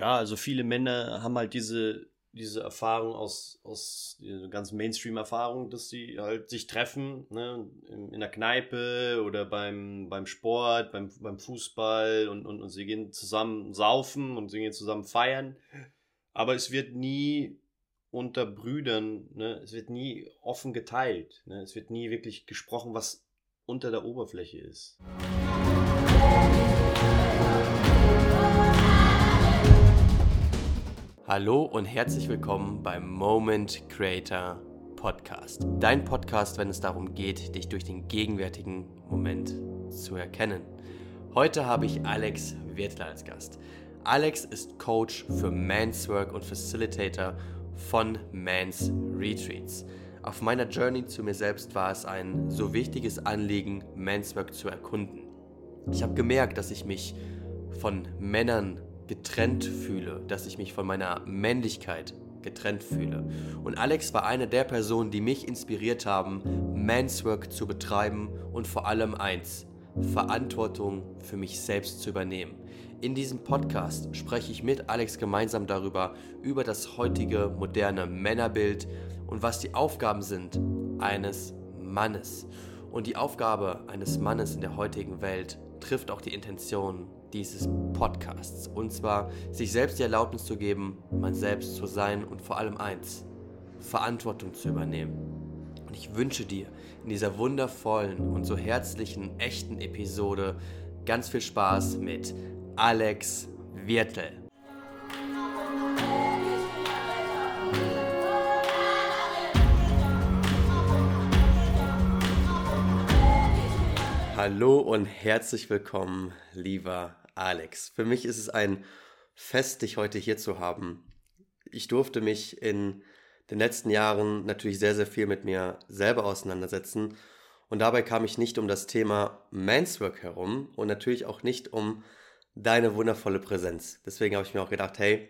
Ja, also viele Männer haben halt diese, diese Erfahrung aus, aus ganz Mainstream-Erfahrung, dass sie halt sich treffen, ne, in, in der Kneipe oder beim, beim Sport, beim, beim Fußball und, und, und sie gehen zusammen saufen und sie gehen zusammen feiern. Aber es wird nie unter Brüdern, ne, es wird nie offen geteilt. Ne, es wird nie wirklich gesprochen, was unter der Oberfläche ist. Hallo und herzlich willkommen beim Moment Creator Podcast. Dein Podcast, wenn es darum geht, dich durch den gegenwärtigen Moment zu erkennen. Heute habe ich Alex Wirtler als Gast. Alex ist Coach für Man's Work und Facilitator von Man's Retreats. Auf meiner Journey zu mir selbst war es ein so wichtiges Anliegen, Man's Work zu erkunden. Ich habe gemerkt, dass ich mich von Männern getrennt fühle, dass ich mich von meiner Männlichkeit getrennt fühle. Und Alex war eine der Personen, die mich inspiriert haben, Manswork zu betreiben und vor allem eins, Verantwortung für mich selbst zu übernehmen. In diesem Podcast spreche ich mit Alex gemeinsam darüber, über das heutige moderne Männerbild und was die Aufgaben sind eines Mannes. Und die Aufgabe eines Mannes in der heutigen Welt trifft auch die Intention dieses Podcasts. Und zwar sich selbst die Erlaubnis zu geben, man selbst zu sein und vor allem eins, Verantwortung zu übernehmen. Und ich wünsche dir in dieser wundervollen und so herzlichen, echten Episode ganz viel Spaß mit Alex Wirtel. Hallo und herzlich willkommen, lieber Alex. Für mich ist es ein Fest, dich heute hier zu haben. Ich durfte mich in den letzten Jahren natürlich sehr, sehr viel mit mir selber auseinandersetzen. Und dabei kam ich nicht um das Thema Manswork herum und natürlich auch nicht um deine wundervolle Präsenz. Deswegen habe ich mir auch gedacht, hey,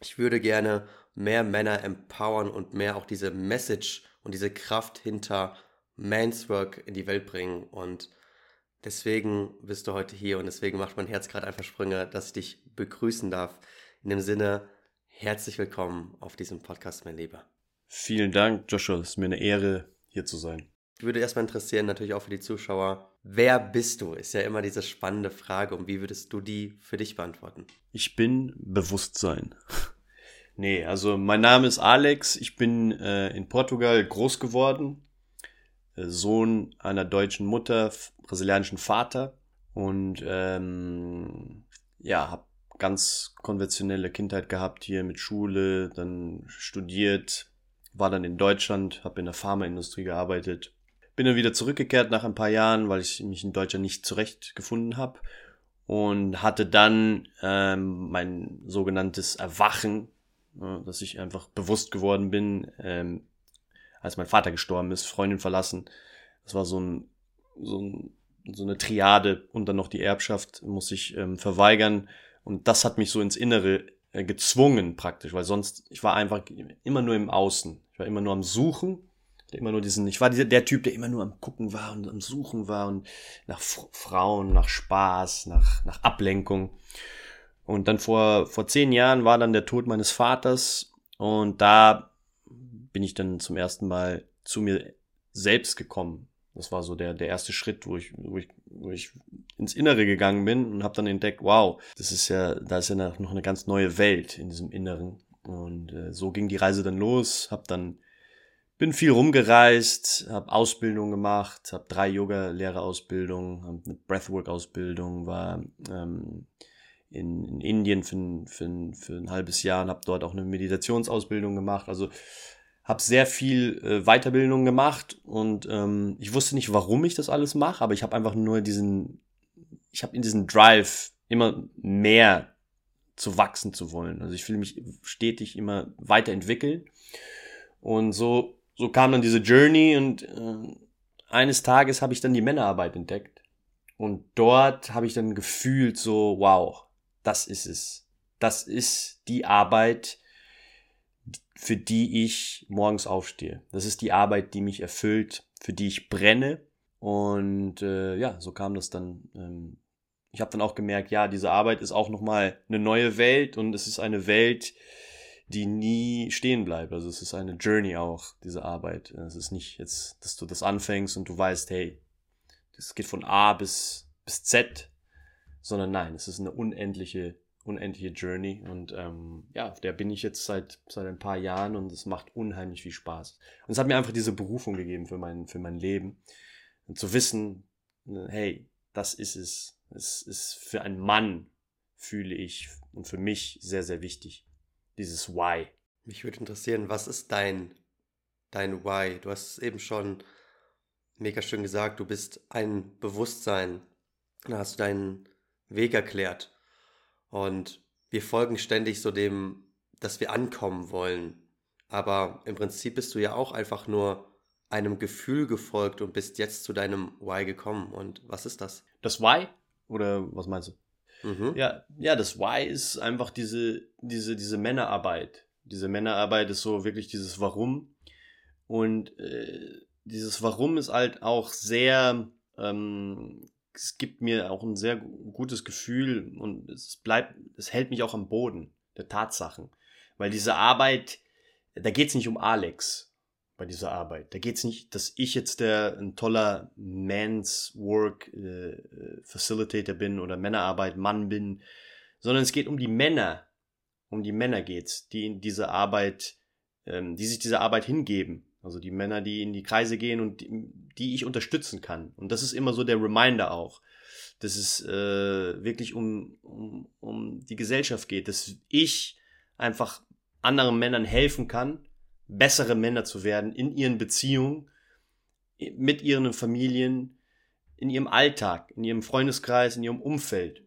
ich würde gerne mehr Männer empowern und mehr auch diese Message und diese Kraft hinter Manswork in die Welt bringen. Und Deswegen bist du heute hier und deswegen macht mein Herz gerade einfach Sprünge, dass ich dich begrüßen darf. In dem Sinne, herzlich willkommen auf diesem Podcast, mein Lieber. Vielen Dank, Joshua. Es ist mir eine Ehre, hier zu sein. Ich würde erstmal interessieren, natürlich auch für die Zuschauer, wer bist du? Ist ja immer diese spannende Frage und wie würdest du die für dich beantworten? Ich bin Bewusstsein. nee, also mein Name ist Alex. Ich bin äh, in Portugal groß geworden. Sohn einer deutschen Mutter, brasilianischen Vater. Und ähm, ja, habe ganz konventionelle Kindheit gehabt hier mit Schule, dann studiert, war dann in Deutschland, habe in der Pharmaindustrie gearbeitet, bin dann wieder zurückgekehrt nach ein paar Jahren, weil ich mich in Deutschland nicht zurechtgefunden habe und hatte dann ähm, mein sogenanntes Erwachen, äh, dass ich einfach bewusst geworden bin, ähm, als mein Vater gestorben ist, Freundin verlassen. Das war so ein, so ein so eine Triade und dann noch die Erbschaft muss ich ähm, verweigern. Und das hat mich so ins Innere äh, gezwungen praktisch, weil sonst, ich war einfach immer nur im Außen. Ich war immer nur am Suchen. Immer nur diesen, ich war dieser, der Typ, der immer nur am Gucken war und am Suchen war und nach F Frauen, nach Spaß, nach, nach Ablenkung. Und dann vor, vor zehn Jahren war dann der Tod meines Vaters und da bin ich dann zum ersten Mal zu mir selbst gekommen. Das war so der, der erste Schritt, wo ich, wo ich, wo ich ins Innere gegangen bin und habe dann entdeckt, wow, das ist ja, da ist ja noch eine ganz neue Welt in diesem Inneren. Und äh, so ging die Reise dann los, habe dann bin viel rumgereist, habe Ausbildung gemacht, habe drei Yoga-Lehrerausbildungen, habe eine Breathwork-Ausbildung, war ähm, in, in Indien für, für, für ein halbes Jahr und habe dort auch eine Meditationsausbildung gemacht. Also habe sehr viel äh, Weiterbildung gemacht und ähm, ich wusste nicht, warum ich das alles mache, aber ich habe einfach nur diesen, ich habe in diesen Drive immer mehr zu wachsen zu wollen. Also ich will mich stetig immer weiterentwickeln und so so kam dann diese Journey und äh, eines Tages habe ich dann die Männerarbeit entdeckt und dort habe ich dann gefühlt so wow, das ist es. Das ist die Arbeit, für die ich morgens aufstehe. Das ist die Arbeit, die mich erfüllt, für die ich brenne. Und äh, ja, so kam das dann. Ähm, ich habe dann auch gemerkt, ja, diese Arbeit ist auch nochmal eine neue Welt und es ist eine Welt, die nie stehen bleibt. Also es ist eine Journey auch, diese Arbeit. Es ist nicht jetzt, dass du das anfängst und du weißt, hey, das geht von A bis, bis Z, sondern nein, es ist eine unendliche, unendliche Journey und ähm, ja, der bin ich jetzt seit, seit ein paar Jahren und es macht unheimlich viel Spaß. Und es hat mir einfach diese Berufung gegeben für mein, für mein Leben. Und zu wissen, hey, das ist es. Es ist für einen Mann, fühle ich, und für mich sehr, sehr wichtig dieses Why. Mich würde interessieren, was ist dein, dein Why? Du hast es eben schon mega schön gesagt, du bist ein Bewusstsein. Da hast du deinen Weg erklärt. Und wir folgen ständig so dem, dass wir ankommen wollen. Aber im Prinzip bist du ja auch einfach nur einem Gefühl gefolgt und bist jetzt zu deinem Why gekommen. Und was ist das? Das Why? Oder was meinst du? Mhm. Ja, ja, das Why ist einfach diese, diese, diese Männerarbeit. Diese Männerarbeit ist so wirklich dieses Warum. Und äh, dieses Warum ist halt auch sehr, ähm, es gibt mir auch ein sehr gutes Gefühl und es bleibt, es hält mich auch am Boden der Tatsachen. Weil diese Arbeit, da geht es nicht um Alex bei dieser Arbeit. Da geht es nicht, dass ich jetzt der ein toller Man's Work äh, Facilitator bin oder Männerarbeit Mann bin, sondern es geht um die Männer. Um die Männer geht's, die in diese Arbeit, ähm, die sich dieser Arbeit hingeben. Also die Männer, die in die Kreise gehen und die, die ich unterstützen kann. Und das ist immer so der Reminder auch, dass es äh, wirklich um, um, um die Gesellschaft geht, dass ich einfach anderen Männern helfen kann, bessere Männer zu werden in ihren Beziehungen, mit ihren Familien, in ihrem Alltag, in ihrem Freundeskreis, in ihrem Umfeld.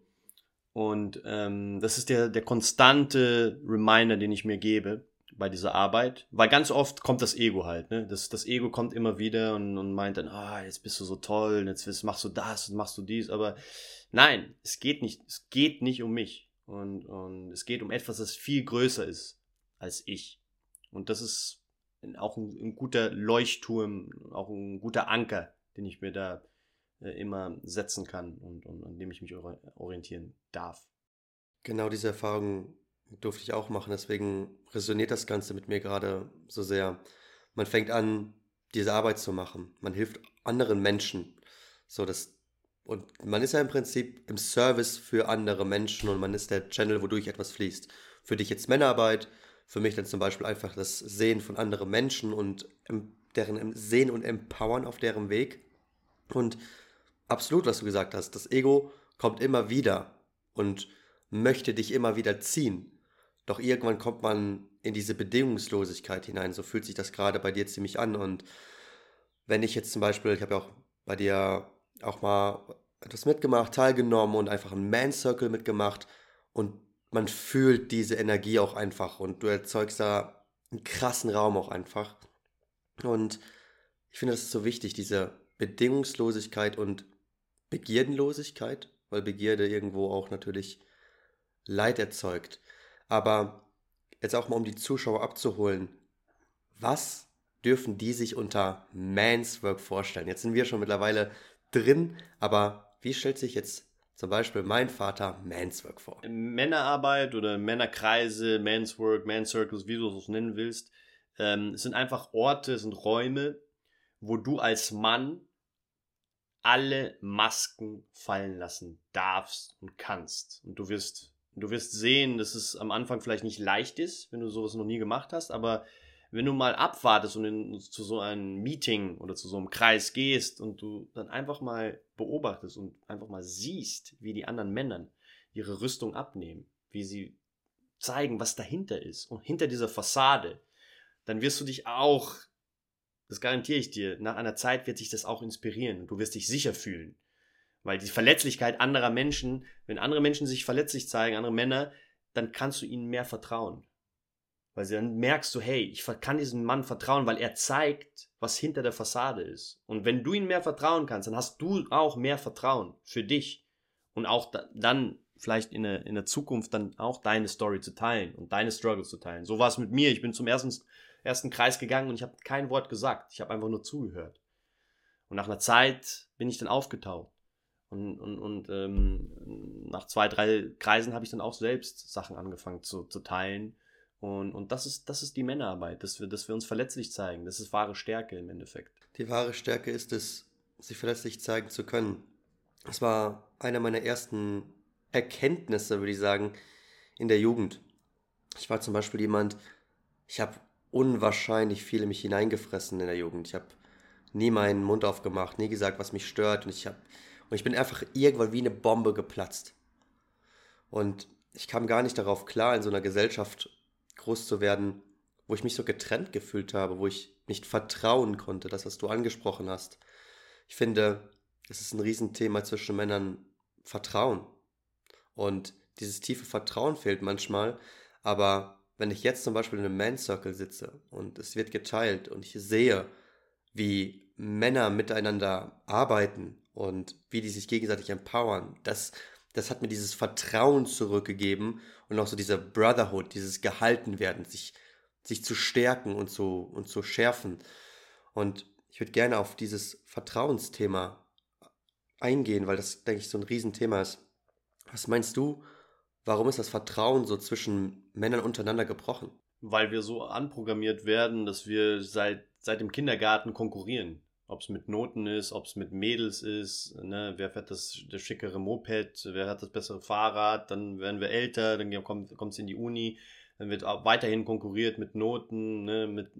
Und ähm, das ist der, der konstante Reminder, den ich mir gebe bei dieser Arbeit. Weil ganz oft kommt das Ego halt. Ne? Das, das Ego kommt immer wieder und, und meint dann, ah, jetzt bist du so toll, jetzt machst du das und machst du dies. Aber nein, es geht nicht, es geht nicht um mich. Und, und es geht um etwas, das viel größer ist als ich. Und das ist auch ein, ein guter Leuchtturm, auch ein guter Anker, den ich mir da äh, immer setzen kann und, und an dem ich mich orientieren darf. Genau diese Erfahrung durfte ich auch machen, deswegen resoniert das Ganze mit mir gerade so sehr. Man fängt an, diese Arbeit zu machen. Man hilft anderen Menschen. So, das, und man ist ja im Prinzip im Service für andere Menschen und man ist der Channel, wodurch etwas fließt. Für dich jetzt Männerarbeit, für mich dann zum Beispiel einfach das Sehen von anderen Menschen und deren Sehen und Empowern auf deren Weg. Und absolut, was du gesagt hast, das Ego kommt immer wieder und möchte dich immer wieder ziehen. Doch irgendwann kommt man in diese Bedingungslosigkeit hinein. So fühlt sich das gerade bei dir ziemlich an. Und wenn ich jetzt zum Beispiel, ich habe ja auch bei dir auch mal etwas mitgemacht, teilgenommen und einfach einen Man Circle mitgemacht und man fühlt diese Energie auch einfach und du erzeugst da einen krassen Raum auch einfach. Und ich finde, das ist so wichtig, diese Bedingungslosigkeit und Begierdenlosigkeit, weil Begierde irgendwo auch natürlich Leid erzeugt. Aber jetzt auch mal, um die Zuschauer abzuholen, was dürfen die sich unter Man's Work vorstellen? Jetzt sind wir schon mittlerweile drin, aber wie stellt sich jetzt zum Beispiel mein Vater Manswork vor. Männerarbeit oder Männerkreise, Manswork, Mancircles, wie du es nennen willst, ähm, sind einfach Orte, sind Räume, wo du als Mann alle Masken fallen lassen darfst und kannst. Und du wirst, du wirst sehen, dass es am Anfang vielleicht nicht leicht ist, wenn du sowas noch nie gemacht hast, aber wenn du mal abwartest und in, zu so einem Meeting oder zu so einem Kreis gehst und du dann einfach mal beobachtest und einfach mal siehst, wie die anderen Männer ihre Rüstung abnehmen, wie sie zeigen, was dahinter ist und hinter dieser Fassade, dann wirst du dich auch, das garantiere ich dir, nach einer Zeit wird sich das auch inspirieren und du wirst dich sicher fühlen. Weil die Verletzlichkeit anderer Menschen, wenn andere Menschen sich verletzlich zeigen, andere Männer, dann kannst du ihnen mehr vertrauen. Weil dann merkst du, hey, ich kann diesem Mann vertrauen, weil er zeigt, was hinter der Fassade ist. Und wenn du ihm mehr vertrauen kannst, dann hast du auch mehr Vertrauen für dich. Und auch da, dann vielleicht in der, in der Zukunft dann auch deine Story zu teilen und deine Struggles zu teilen. So war es mit mir. Ich bin zum ersten, ersten Kreis gegangen und ich habe kein Wort gesagt. Ich habe einfach nur zugehört. Und nach einer Zeit bin ich dann aufgetaucht. Und, und, und ähm, nach zwei, drei Kreisen habe ich dann auch selbst Sachen angefangen zu, zu teilen. Und, und das, ist, das ist die Männerarbeit, dass wir, dass wir uns verletzlich zeigen. Das ist wahre Stärke im Endeffekt. Die wahre Stärke ist es, sich verletzlich zeigen zu können. Das war einer meiner ersten Erkenntnisse, würde ich sagen, in der Jugend. Ich war zum Beispiel jemand, ich habe unwahrscheinlich viel in mich hineingefressen in der Jugend. Ich habe nie meinen Mund aufgemacht, nie gesagt, was mich stört. Und ich, hab, und ich bin einfach irgendwann wie eine Bombe geplatzt. Und ich kam gar nicht darauf klar, in so einer Gesellschaft groß zu werden, wo ich mich so getrennt gefühlt habe, wo ich nicht vertrauen konnte, das, was du angesprochen hast. Ich finde, es ist ein Riesenthema zwischen Männern Vertrauen. Und dieses tiefe Vertrauen fehlt manchmal, aber wenn ich jetzt zum Beispiel in einem Man Circle sitze und es wird geteilt und ich sehe, wie Männer miteinander arbeiten und wie die sich gegenseitig empowern, das, das hat mir dieses Vertrauen zurückgegeben und auch so dieser Brotherhood, dieses Gehaltenwerden, sich, sich zu stärken und zu, und zu schärfen. Und ich würde gerne auf dieses Vertrauensthema eingehen, weil das, denke ich, so ein Riesenthema ist. Was meinst du, warum ist das Vertrauen so zwischen Männern untereinander gebrochen? Weil wir so anprogrammiert werden, dass wir seit, seit dem Kindergarten konkurrieren. Ob es mit Noten ist, ob es mit Mädels ist, ne? wer fährt das, das schickere Moped, wer hat das bessere Fahrrad, dann werden wir älter, dann kommt es in die Uni, dann wird auch weiterhin konkurriert mit Noten, ne? mit,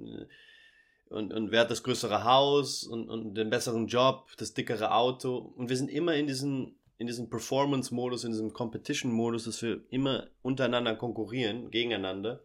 und, und wer hat das größere Haus und, und den besseren Job, das dickere Auto. Und wir sind immer in diesem, in diesem Performance-Modus, in diesem Competition-Modus, dass wir immer untereinander konkurrieren, gegeneinander.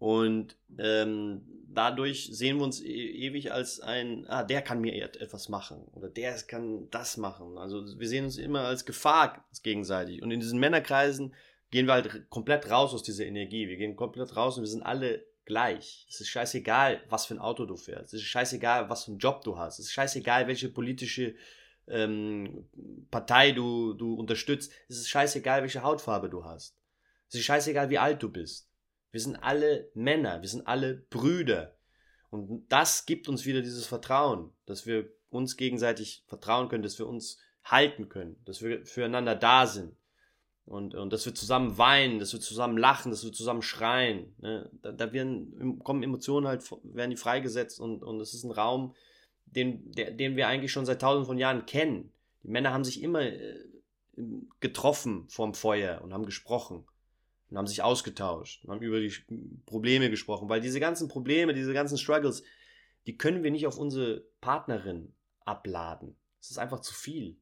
Und ähm, dadurch sehen wir uns e ewig als ein, ah, der kann mir etwas machen oder der kann das machen. Also wir sehen uns immer als Gefahr gegenseitig. Und in diesen Männerkreisen gehen wir halt komplett raus aus dieser Energie. Wir gehen komplett raus und wir sind alle gleich. Es ist scheißegal, was für ein Auto du fährst. Es ist scheißegal, was für einen Job du hast. Es ist scheißegal, welche politische ähm, Partei du, du unterstützt. Es ist scheißegal, welche Hautfarbe du hast. Es ist scheißegal, wie alt du bist. Wir sind alle Männer, wir sind alle Brüder. Und das gibt uns wieder dieses Vertrauen, dass wir uns gegenseitig vertrauen können, dass wir uns halten können, dass wir füreinander da sind. Und, und dass wir zusammen weinen, dass wir zusammen lachen, dass wir zusammen schreien. Ne? Da, da werden, kommen Emotionen halt, werden die freigesetzt und, und es ist ein Raum, den, der, den wir eigentlich schon seit tausenden von Jahren kennen. Die Männer haben sich immer äh, getroffen vorm Feuer und haben gesprochen und haben sich ausgetauscht und haben über die Probleme gesprochen, weil diese ganzen Probleme, diese ganzen Struggles, die können wir nicht auf unsere Partnerin abladen. Es ist einfach zu viel.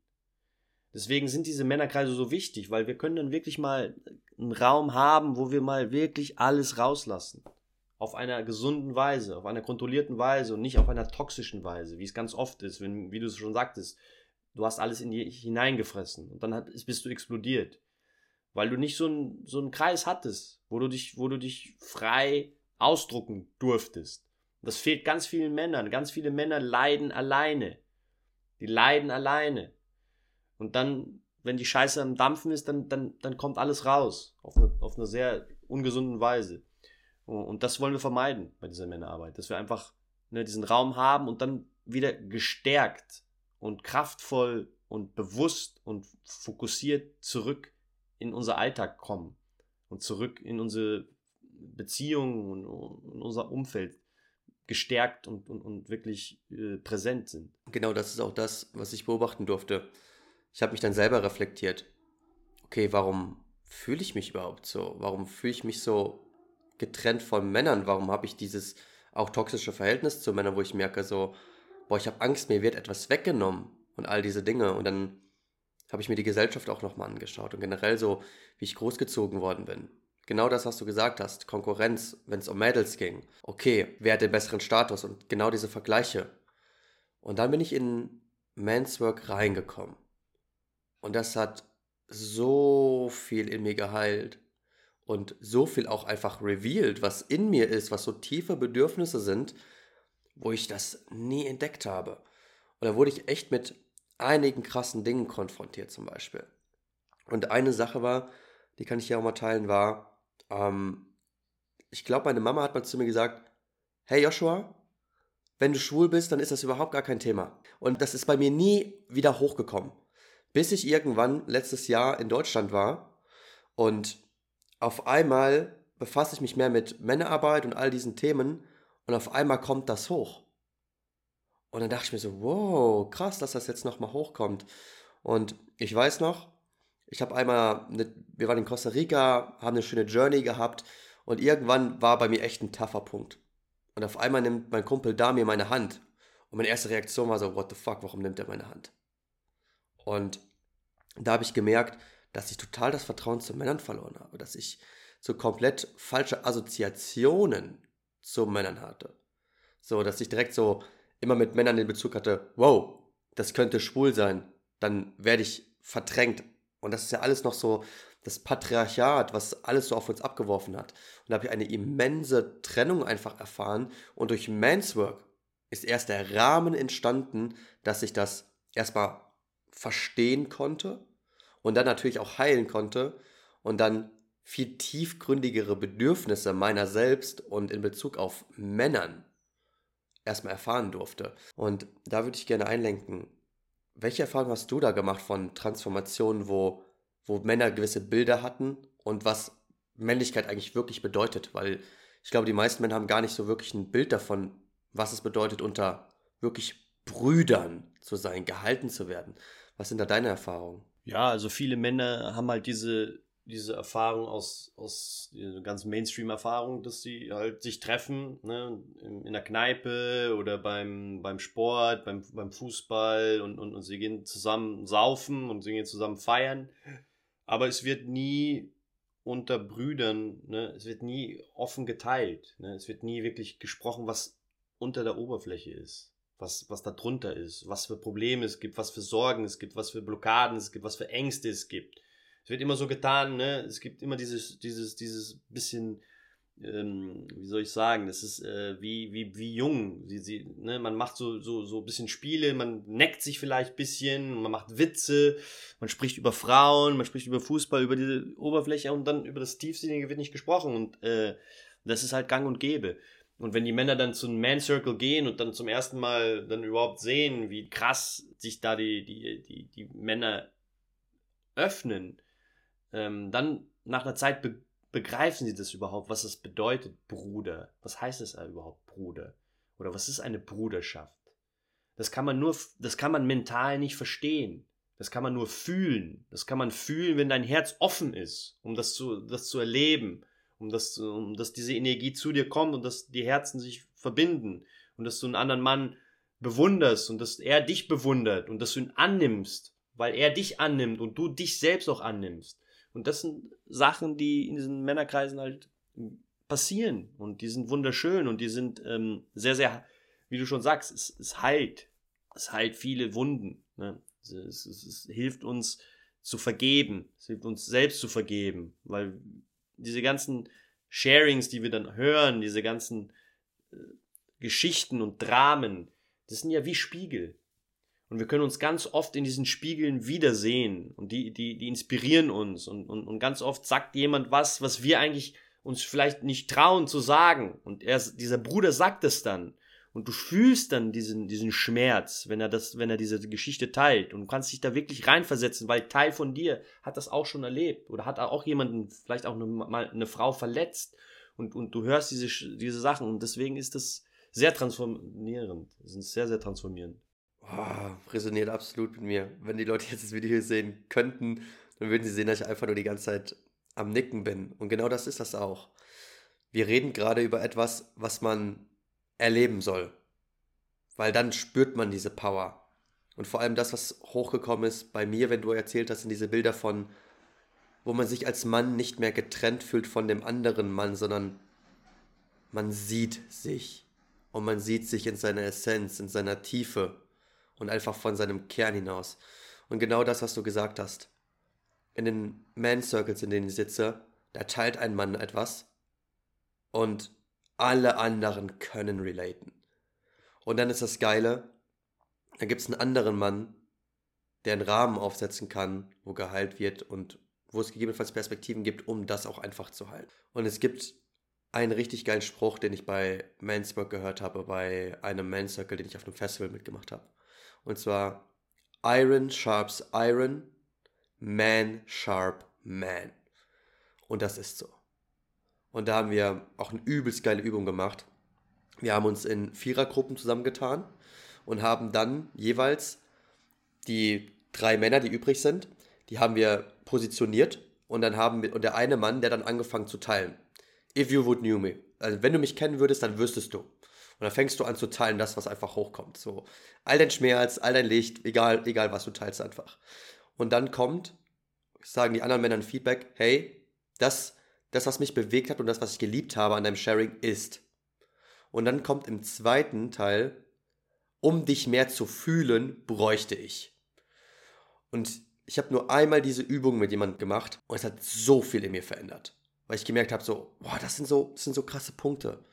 Deswegen sind diese Männerkreise so wichtig, weil wir können dann wirklich mal einen Raum haben, wo wir mal wirklich alles rauslassen auf einer gesunden Weise, auf einer kontrollierten Weise und nicht auf einer toxischen Weise, wie es ganz oft ist, wenn, wie du es schon sagtest, du hast alles in dir hineingefressen und dann bist du explodiert, weil du nicht so, ein, so einen Kreis hattest, wo du dich, wo du dich frei ausdrucken durftest. Das fehlt ganz vielen Männern. Ganz viele Männer leiden alleine. Die leiden alleine. Und dann, wenn die Scheiße am Dampfen ist, dann, dann, dann kommt alles raus. Auf eine, auf eine sehr ungesunden Weise. Und das wollen wir vermeiden bei dieser Männerarbeit, dass wir einfach ne, diesen Raum haben und dann wieder gestärkt und kraftvoll und bewusst und fokussiert zurück in unser Alltag kommen und zurück in unsere Beziehungen und unser Umfeld gestärkt und, und, und wirklich äh, präsent sind. Genau, das ist auch das, was ich beobachten durfte. Ich habe mich dann selber reflektiert. Okay, warum fühle ich mich überhaupt so? Warum fühle ich mich so getrennt von Männern? Warum habe ich dieses auch toxische Verhältnis zu Männern, wo ich merke so, boah, ich habe Angst, mir wird etwas weggenommen und all diese Dinge. Und dann habe ich mir die Gesellschaft auch nochmal angeschaut und generell so, wie ich großgezogen worden bin. Genau das, was du gesagt hast, Konkurrenz, wenn es um Mädels ging. Okay, wer hat den besseren Status und genau diese Vergleiche. Und dann bin ich in Men's Work reingekommen. Und das hat so viel in mir geheilt und so viel auch einfach revealed, was in mir ist, was so tiefe Bedürfnisse sind, wo ich das nie entdeckt habe. Und da wurde ich echt mit einigen krassen Dingen konfrontiert zum Beispiel. Und eine Sache war, die kann ich hier auch mal teilen, war, ähm, ich glaube, meine Mama hat mal zu mir gesagt, hey Joshua, wenn du schwul bist, dann ist das überhaupt gar kein Thema. Und das ist bei mir nie wieder hochgekommen. Bis ich irgendwann letztes Jahr in Deutschland war und auf einmal befasse ich mich mehr mit Männerarbeit und all diesen Themen und auf einmal kommt das hoch. Und dann dachte ich mir so, wow, krass, dass das jetzt nochmal hochkommt. Und ich weiß noch, ich habe einmal, eine, wir waren in Costa Rica, haben eine schöne Journey gehabt und irgendwann war bei mir echt ein tougher Punkt. Und auf einmal nimmt mein Kumpel da mir meine Hand. Und meine erste Reaktion war so, what the fuck, warum nimmt er meine Hand? Und da habe ich gemerkt, dass ich total das Vertrauen zu Männern verloren habe, dass ich so komplett falsche Assoziationen zu Männern hatte. So, dass ich direkt so immer mit Männern den Bezug hatte, wow, das könnte schwul sein, dann werde ich verdrängt. Und das ist ja alles noch so das Patriarchat, was alles so auf uns abgeworfen hat. Und da habe ich eine immense Trennung einfach erfahren. Und durch Manswork ist erst der Rahmen entstanden, dass ich das erstmal verstehen konnte und dann natürlich auch heilen konnte und dann viel tiefgründigere Bedürfnisse meiner selbst und in Bezug auf Männern erstmal erfahren durfte. Und da würde ich gerne einlenken. Welche Erfahrungen hast du da gemacht von Transformationen, wo, wo Männer gewisse Bilder hatten und was Männlichkeit eigentlich wirklich bedeutet? Weil ich glaube, die meisten Männer haben gar nicht so wirklich ein Bild davon, was es bedeutet, unter wirklich Brüdern zu sein, gehalten zu werden. Was sind da deine Erfahrungen? Ja, also viele Männer haben halt diese, diese Erfahrung aus, aus dieser ganzen Mainstream-Erfahrung, dass sie halt sich treffen, ne, in, in der Kneipe oder beim, beim Sport, beim, beim Fußball und, und, und sie gehen zusammen saufen und sie gehen zusammen feiern. Aber es wird nie unter Brüdern, ne, es wird nie offen geteilt. Ne, es wird nie wirklich gesprochen, was unter der Oberfläche ist was, was da drunter ist, was für Probleme es gibt, was für Sorgen es gibt, was für Blockaden es gibt, was für Ängste es gibt. Es wird immer so getan, ne? Es gibt immer dieses, dieses, dieses bisschen, ähm, wie soll ich sagen, das ist äh, wie, wie, wie jung. Sie, sie, ne? Man macht so, so, so ein bisschen Spiele, man neckt sich vielleicht ein bisschen, man macht Witze, man spricht über Frauen, man spricht über Fußball, über diese Oberfläche und dann über das Tiefsinnige wird nicht gesprochen. Und äh, das ist halt gang und gäbe. Und wenn die Männer dann zu einem Man Circle gehen und dann zum ersten Mal dann überhaupt sehen, wie krass sich da die, die, die, die Männer öffnen, ähm, dann nach einer Zeit be begreifen sie das überhaupt, was es bedeutet, Bruder. Was heißt es überhaupt, Bruder? Oder was ist eine Bruderschaft? Das kann man nur, das kann man mental nicht verstehen. Das kann man nur fühlen. Das kann man fühlen, wenn dein Herz offen ist, um das zu, das zu erleben um dass, um dass diese Energie zu dir kommt und dass die Herzen sich verbinden und dass du einen anderen Mann bewunderst und dass er dich bewundert und dass du ihn annimmst, weil er dich annimmt und du dich selbst auch annimmst. Und das sind Sachen, die in diesen Männerkreisen halt passieren und die sind wunderschön und die sind ähm, sehr, sehr, wie du schon sagst, es, es heilt. Es heilt viele Wunden. Ne? Es, es, es hilft uns zu vergeben. Es hilft uns selbst zu vergeben, weil diese ganzen Sharings, die wir dann hören, diese ganzen äh, Geschichten und Dramen, das sind ja wie Spiegel. Und wir können uns ganz oft in diesen Spiegeln wiedersehen und die, die, die inspirieren uns. Und, und, und ganz oft sagt jemand was, was wir eigentlich uns vielleicht nicht trauen zu sagen. Und er, dieser Bruder sagt es dann. Und du fühlst dann diesen, diesen Schmerz, wenn er das, wenn er diese Geschichte teilt. Und du kannst dich da wirklich reinversetzen, weil Teil von dir hat das auch schon erlebt. Oder hat auch jemanden, vielleicht auch eine, mal eine Frau verletzt. Und, und du hörst diese, diese Sachen. Und deswegen ist das sehr transformierend. Das ist sehr, sehr transformierend. Oh, resoniert absolut mit mir. Wenn die Leute jetzt das Video sehen könnten, dann würden sie sehen, dass ich einfach nur die ganze Zeit am Nicken bin. Und genau das ist das auch. Wir reden gerade über etwas, was man erleben soll. Weil dann spürt man diese Power. Und vor allem das, was hochgekommen ist bei mir, wenn du erzählt hast, sind diese Bilder von, wo man sich als Mann nicht mehr getrennt fühlt von dem anderen Mann, sondern man sieht sich. Und man sieht sich in seiner Essenz, in seiner Tiefe und einfach von seinem Kern hinaus. Und genau das, was du gesagt hast. In den Man Circles, in denen ich sitze, da teilt ein Mann etwas und alle anderen können relaten. Und dann ist das Geile, da gibt es einen anderen Mann, der einen Rahmen aufsetzen kann, wo geheilt wird und wo es gegebenenfalls Perspektiven gibt, um das auch einfach zu heilen. Und es gibt einen richtig geilen Spruch, den ich bei Mansburg gehört habe, bei einem Man Circle, den ich auf einem Festival mitgemacht habe. Und zwar, Iron sharps Iron, Man sharp Man. Und das ist so. Und da haben wir auch eine übelst geile Übung gemacht. Wir haben uns in Vierergruppen zusammengetan und haben dann jeweils die drei Männer, die übrig sind, die haben wir positioniert und dann haben wir, und der eine Mann, der dann angefangen zu teilen. If you would knew me. Also wenn du mich kennen würdest, dann wüsstest du. Und dann fängst du an zu teilen, das, was einfach hochkommt. So, all dein Schmerz, all dein Licht, egal, egal was du teilst einfach. Und dann kommt, sagen die anderen Männer ein Feedback, hey, das, das, was mich bewegt hat und das, was ich geliebt habe an deinem Sharing, ist. Und dann kommt im zweiten Teil, um dich mehr zu fühlen, bräuchte ich. Und ich habe nur einmal diese Übung mit jemandem gemacht und es hat so viel in mir verändert. Weil ich gemerkt habe, so, boah, das sind so, das sind so krasse Punkte.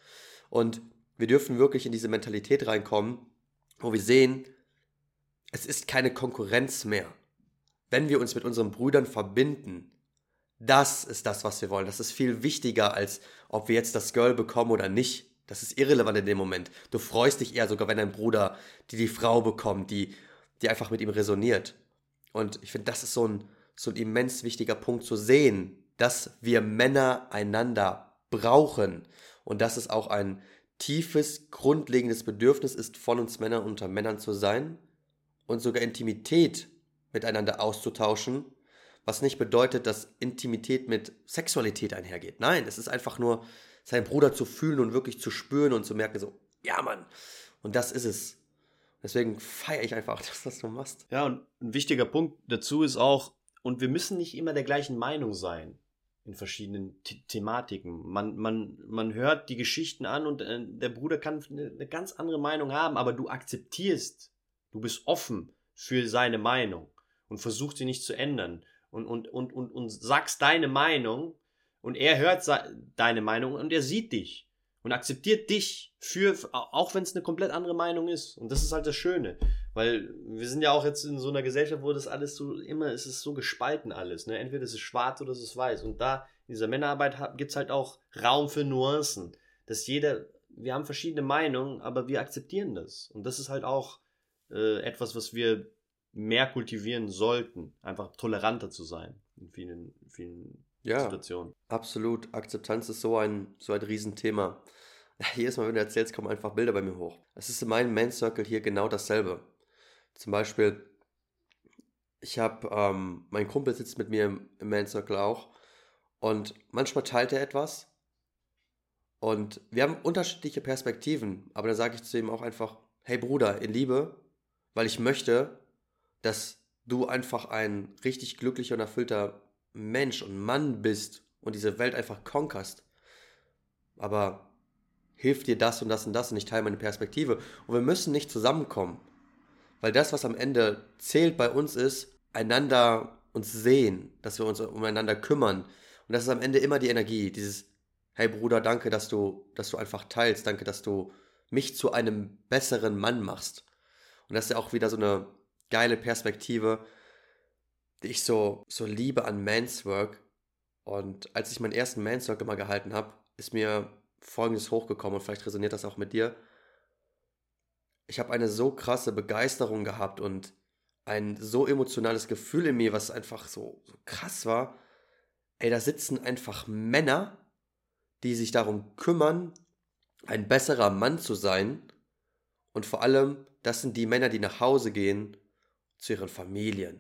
Und wir dürfen wirklich in diese Mentalität reinkommen, wo wir sehen, es ist keine Konkurrenz mehr. Wenn wir uns mit unseren Brüdern verbinden, das ist das, was wir wollen. Das ist viel wichtiger, als ob wir jetzt das Girl bekommen oder nicht. Das ist irrelevant in dem Moment. Du freust dich eher sogar, wenn dein Bruder die, die Frau bekommt, die, die einfach mit ihm resoniert. Und ich finde, das ist so ein, so ein immens wichtiger Punkt zu sehen, dass wir Männer einander brauchen. Und dass es auch ein tiefes, grundlegendes Bedürfnis ist, von uns Männern unter Männern zu sein und sogar Intimität miteinander auszutauschen, was nicht bedeutet, dass Intimität mit Sexualität einhergeht. Nein, es ist einfach nur, seinen Bruder zu fühlen und wirklich zu spüren und zu merken, so, ja Mann, und das ist es. Deswegen feiere ich einfach, dass das du machst. Ja, und ein wichtiger Punkt dazu ist auch, und wir müssen nicht immer der gleichen Meinung sein in verschiedenen The Thematiken. Man, man, man hört die Geschichten an und äh, der Bruder kann eine, eine ganz andere Meinung haben, aber du akzeptierst, du bist offen für seine Meinung und versuchst sie nicht zu ändern und, und, und, und, und sagst deine Meinung und er hört deine Meinung und er sieht dich und akzeptiert dich für, auch wenn es eine komplett andere Meinung ist. Und das ist halt das Schöne. Weil wir sind ja auch jetzt in so einer Gesellschaft, wo das alles so, immer ist es so gespalten alles. Ne? Entweder ist es schwarz oder ist es weiß. Und da in dieser Männerarbeit gibt es halt auch Raum für Nuancen. Dass jeder, wir haben verschiedene Meinungen, aber wir akzeptieren das. Und das ist halt auch äh, etwas, was wir mehr kultivieren sollten. Einfach toleranter zu sein in vielen, vielen ja, Situationen. Absolut. Akzeptanz ist so ein, so ein Riesenthema. Jedes Mal, wenn du erzählst, kommen einfach Bilder bei mir hoch. Es ist in meinem Man Circle hier genau dasselbe. Zum Beispiel, ich habe, ähm, mein Kumpel sitzt mit mir im, im Man Circle auch und manchmal teilt er etwas und wir haben unterschiedliche Perspektiven, aber da sage ich zu ihm auch einfach, hey Bruder, in Liebe, weil ich möchte, dass du einfach ein richtig glücklicher und erfüllter Mensch und Mann bist und diese Welt einfach conkerst. Aber hilft dir das und das und das und ich teile meine Perspektive. Und wir müssen nicht zusammenkommen. Weil das, was am Ende zählt bei uns ist, einander uns sehen, dass wir uns umeinander kümmern. Und das ist am Ende immer die Energie, dieses, hey Bruder, danke, dass du, dass du einfach teilst, danke, dass du mich zu einem besseren Mann machst. Und das ist ja auch wieder so eine geile Perspektive, die ich so, so liebe an Man's Work. Und als ich meinen ersten Man's Work immer gehalten habe, ist mir folgendes hochgekommen und vielleicht resoniert das auch mit dir ich habe eine so krasse Begeisterung gehabt und ein so emotionales Gefühl in mir, was einfach so, so krass war. Ey, da sitzen einfach Männer, die sich darum kümmern, ein besserer Mann zu sein. Und vor allem, das sind die Männer, die nach Hause gehen zu ihren Familien,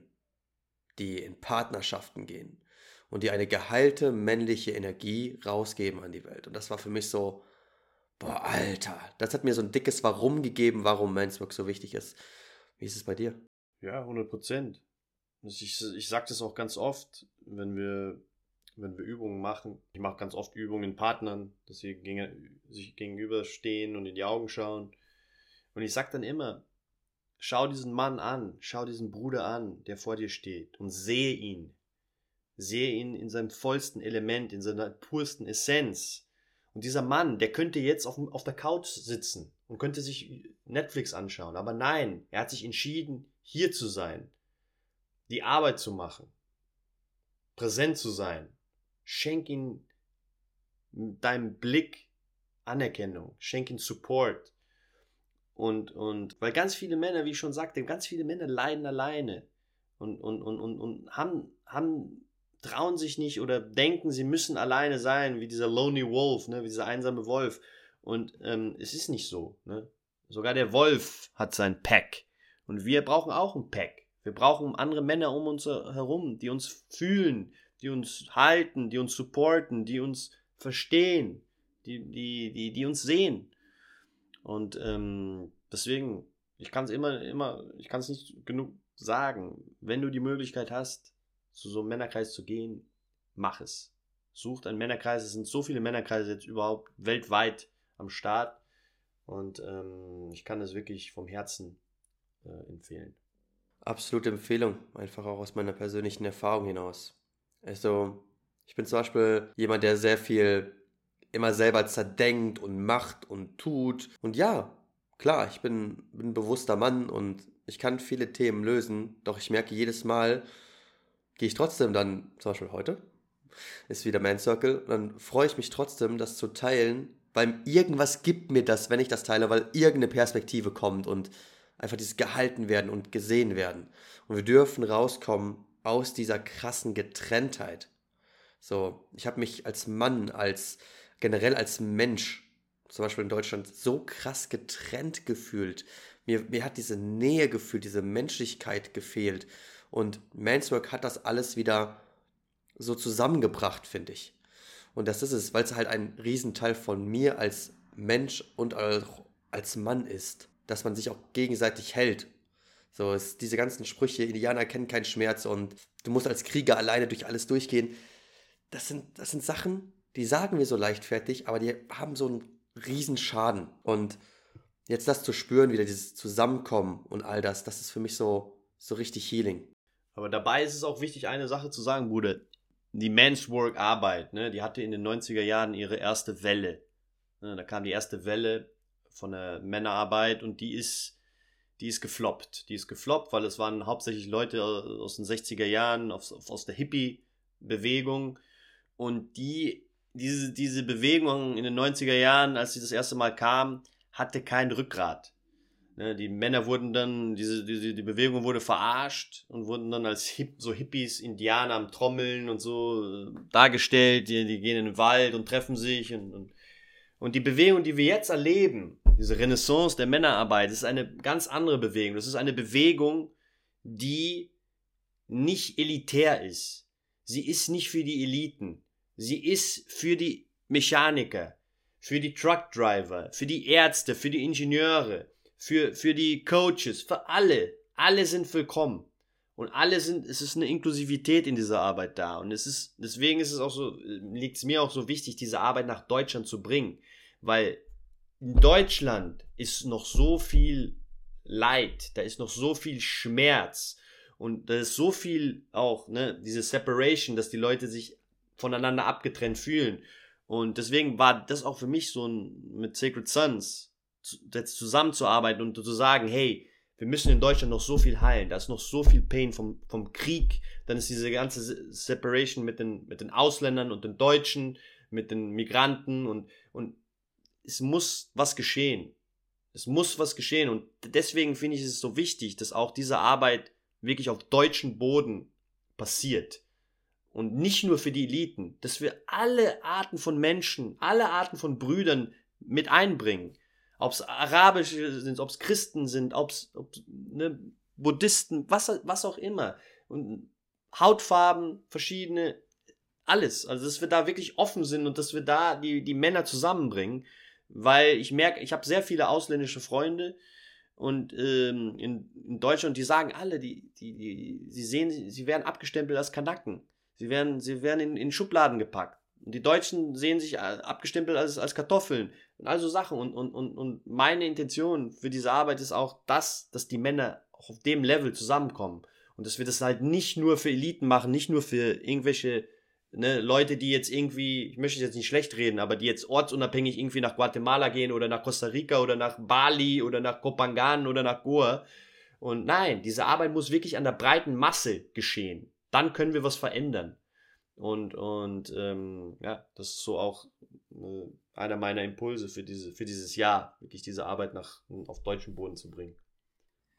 die in Partnerschaften gehen und die eine geheilte männliche Energie rausgeben an die Welt. Und das war für mich so, Boah, Alter, das hat mir so ein dickes Warum gegeben, warum Manswork so wichtig ist. Wie ist es bei dir? Ja, 100 Prozent. Ich, ich sage das auch ganz oft, wenn wir, wenn wir Übungen machen. Ich mache ganz oft Übungen in Partnern, dass sie gegen, sich gegenüberstehen und in die Augen schauen. Und ich sage dann immer, schau diesen Mann an, schau diesen Bruder an, der vor dir steht und sehe ihn. Sehe ihn in seinem vollsten Element, in seiner pursten Essenz und dieser Mann, der könnte jetzt auf, auf der Couch sitzen und könnte sich Netflix anschauen. Aber nein, er hat sich entschieden, hier zu sein, die Arbeit zu machen, präsent zu sein. Schenk ihm deinem Blick Anerkennung, schenk ihm Support. Und, und weil ganz viele Männer, wie ich schon sagte, ganz viele Männer leiden alleine und, und, und, und, und haben, haben, trauen sich nicht oder denken, sie müssen alleine sein, wie dieser Lonely Wolf, ne, wie dieser einsame Wolf. Und ähm, es ist nicht so. Ne? Sogar der Wolf hat sein Pack. Und wir brauchen auch ein Pack. Wir brauchen andere Männer um uns herum, die uns fühlen, die uns halten, die uns supporten, die uns verstehen, die, die, die, die uns sehen. Und ähm, deswegen, ich kann es immer, immer, ich kann es nicht genug sagen. Wenn du die Möglichkeit hast, zu so einem Männerkreis zu gehen, mach es. Sucht einen Männerkreis. Es sind so viele Männerkreise jetzt überhaupt weltweit am Start. Und ähm, ich kann es wirklich vom Herzen äh, empfehlen. Absolute Empfehlung, einfach auch aus meiner persönlichen Erfahrung hinaus. Also, ich bin zum Beispiel jemand, der sehr viel immer selber zerdenkt und macht und tut. Und ja, klar, ich bin, bin ein bewusster Mann und ich kann viele Themen lösen, doch ich merke jedes Mal, gehe ich trotzdem dann, zum Beispiel heute, ist wieder Man Circle, dann freue ich mich trotzdem, das zu teilen, weil irgendwas gibt mir das, wenn ich das teile, weil irgendeine Perspektive kommt und einfach dieses gehalten werden und gesehen werden. Und wir dürfen rauskommen aus dieser krassen Getrenntheit. So, ich habe mich als Mann, als generell als Mensch, zum Beispiel in Deutschland, so krass getrennt gefühlt. Mir, mir hat diese Nähe gefühlt, diese Menschlichkeit gefehlt. Und Manswork hat das alles wieder so zusammengebracht, finde ich. Und das ist es, weil es halt ein Riesenteil von mir als Mensch und auch als Mann ist dass man sich auch gegenseitig hält. So, es, diese ganzen Sprüche, Indianer kennen keinen Schmerz und du musst als Krieger alleine durch alles durchgehen. Das sind, das sind Sachen, die sagen wir so leichtfertig, aber die haben so einen riesen Schaden. Und jetzt das zu spüren, wieder dieses Zusammenkommen und all das, das ist für mich so, so richtig Healing. Aber dabei ist es auch wichtig, eine Sache zu sagen, Bruder. Die Men's Work Arbeit, ne, die hatte in den 90er Jahren ihre erste Welle. Ne, da kam die erste Welle von der Männerarbeit und die ist, die ist gefloppt. Die ist gefloppt, weil es waren hauptsächlich Leute aus den 60er Jahren, aus, aus der Hippie-Bewegung und die, diese, diese Bewegung in den 90er Jahren, als sie das erste Mal kam, hatte kein Rückgrat. Ne, die Männer wurden dann, diese, diese, die Bewegung wurde verarscht und wurden dann als Hip, so Hippies, Indianer am Trommeln und so äh, dargestellt. Die, die gehen in den Wald und treffen sich und, und und die Bewegung, die wir jetzt erleben, diese Renaissance der Männerarbeit, ist eine ganz andere Bewegung. Das ist eine Bewegung, die nicht elitär ist. Sie ist nicht für die Eliten. Sie ist für die Mechaniker, für die Truckdriver, für die Ärzte, für die Ingenieure, für, für die Coaches, für alle. Alle sind willkommen. Und alle sind, es ist eine Inklusivität in dieser Arbeit da. Und es ist, deswegen ist es auch so, liegt es mir auch so wichtig, diese Arbeit nach Deutschland zu bringen. Weil in Deutschland ist noch so viel Leid, da ist noch so viel Schmerz und da ist so viel auch, ne, diese Separation, dass die Leute sich voneinander abgetrennt fühlen. Und deswegen war das auch für mich so ein, mit Sacred Sons, jetzt zusammenzuarbeiten und zu sagen, hey, wir müssen in Deutschland noch so viel heilen, da ist noch so viel Pain vom, vom Krieg, dann ist diese ganze Separation mit den, mit den Ausländern und den Deutschen, mit den Migranten und, und es muss was geschehen. Es muss was geschehen und deswegen finde ich es so wichtig, dass auch diese Arbeit wirklich auf deutschem Boden passiert. Und nicht nur für die Eliten, dass wir alle Arten von Menschen, alle Arten von Brüdern mit einbringen ob es Arabische sind, ob es Christen sind, ob es ne, Buddhisten, was, was auch immer. Und Hautfarben, verschiedene, alles. Also, dass wir da wirklich offen sind und dass wir da die, die Männer zusammenbringen. Weil ich merke, ich habe sehr viele ausländische Freunde und ähm, in, in Deutschland, die sagen alle, die, die, die, sie sehen, sie werden abgestempelt als Kanaken. Sie werden, sie werden in, in Schubladen gepackt. Und die Deutschen sehen sich abgestempelt als, als Kartoffeln und also Sachen. Und, und, und, und meine Intention für diese Arbeit ist auch das, dass die Männer auf dem Level zusammenkommen. Und dass wir das halt nicht nur für Eliten machen, nicht nur für irgendwelche ne, Leute, die jetzt irgendwie, ich möchte jetzt nicht schlecht reden, aber die jetzt ortsunabhängig irgendwie nach Guatemala gehen oder nach Costa Rica oder nach Bali oder nach Kopangan oder nach Goa. Und nein, diese Arbeit muss wirklich an der breiten Masse geschehen. Dann können wir was verändern. Und, und ähm, ja, das ist so auch eine einer meiner Impulse für, diese, für dieses Jahr, wirklich diese Arbeit nach, auf deutschen Boden zu bringen.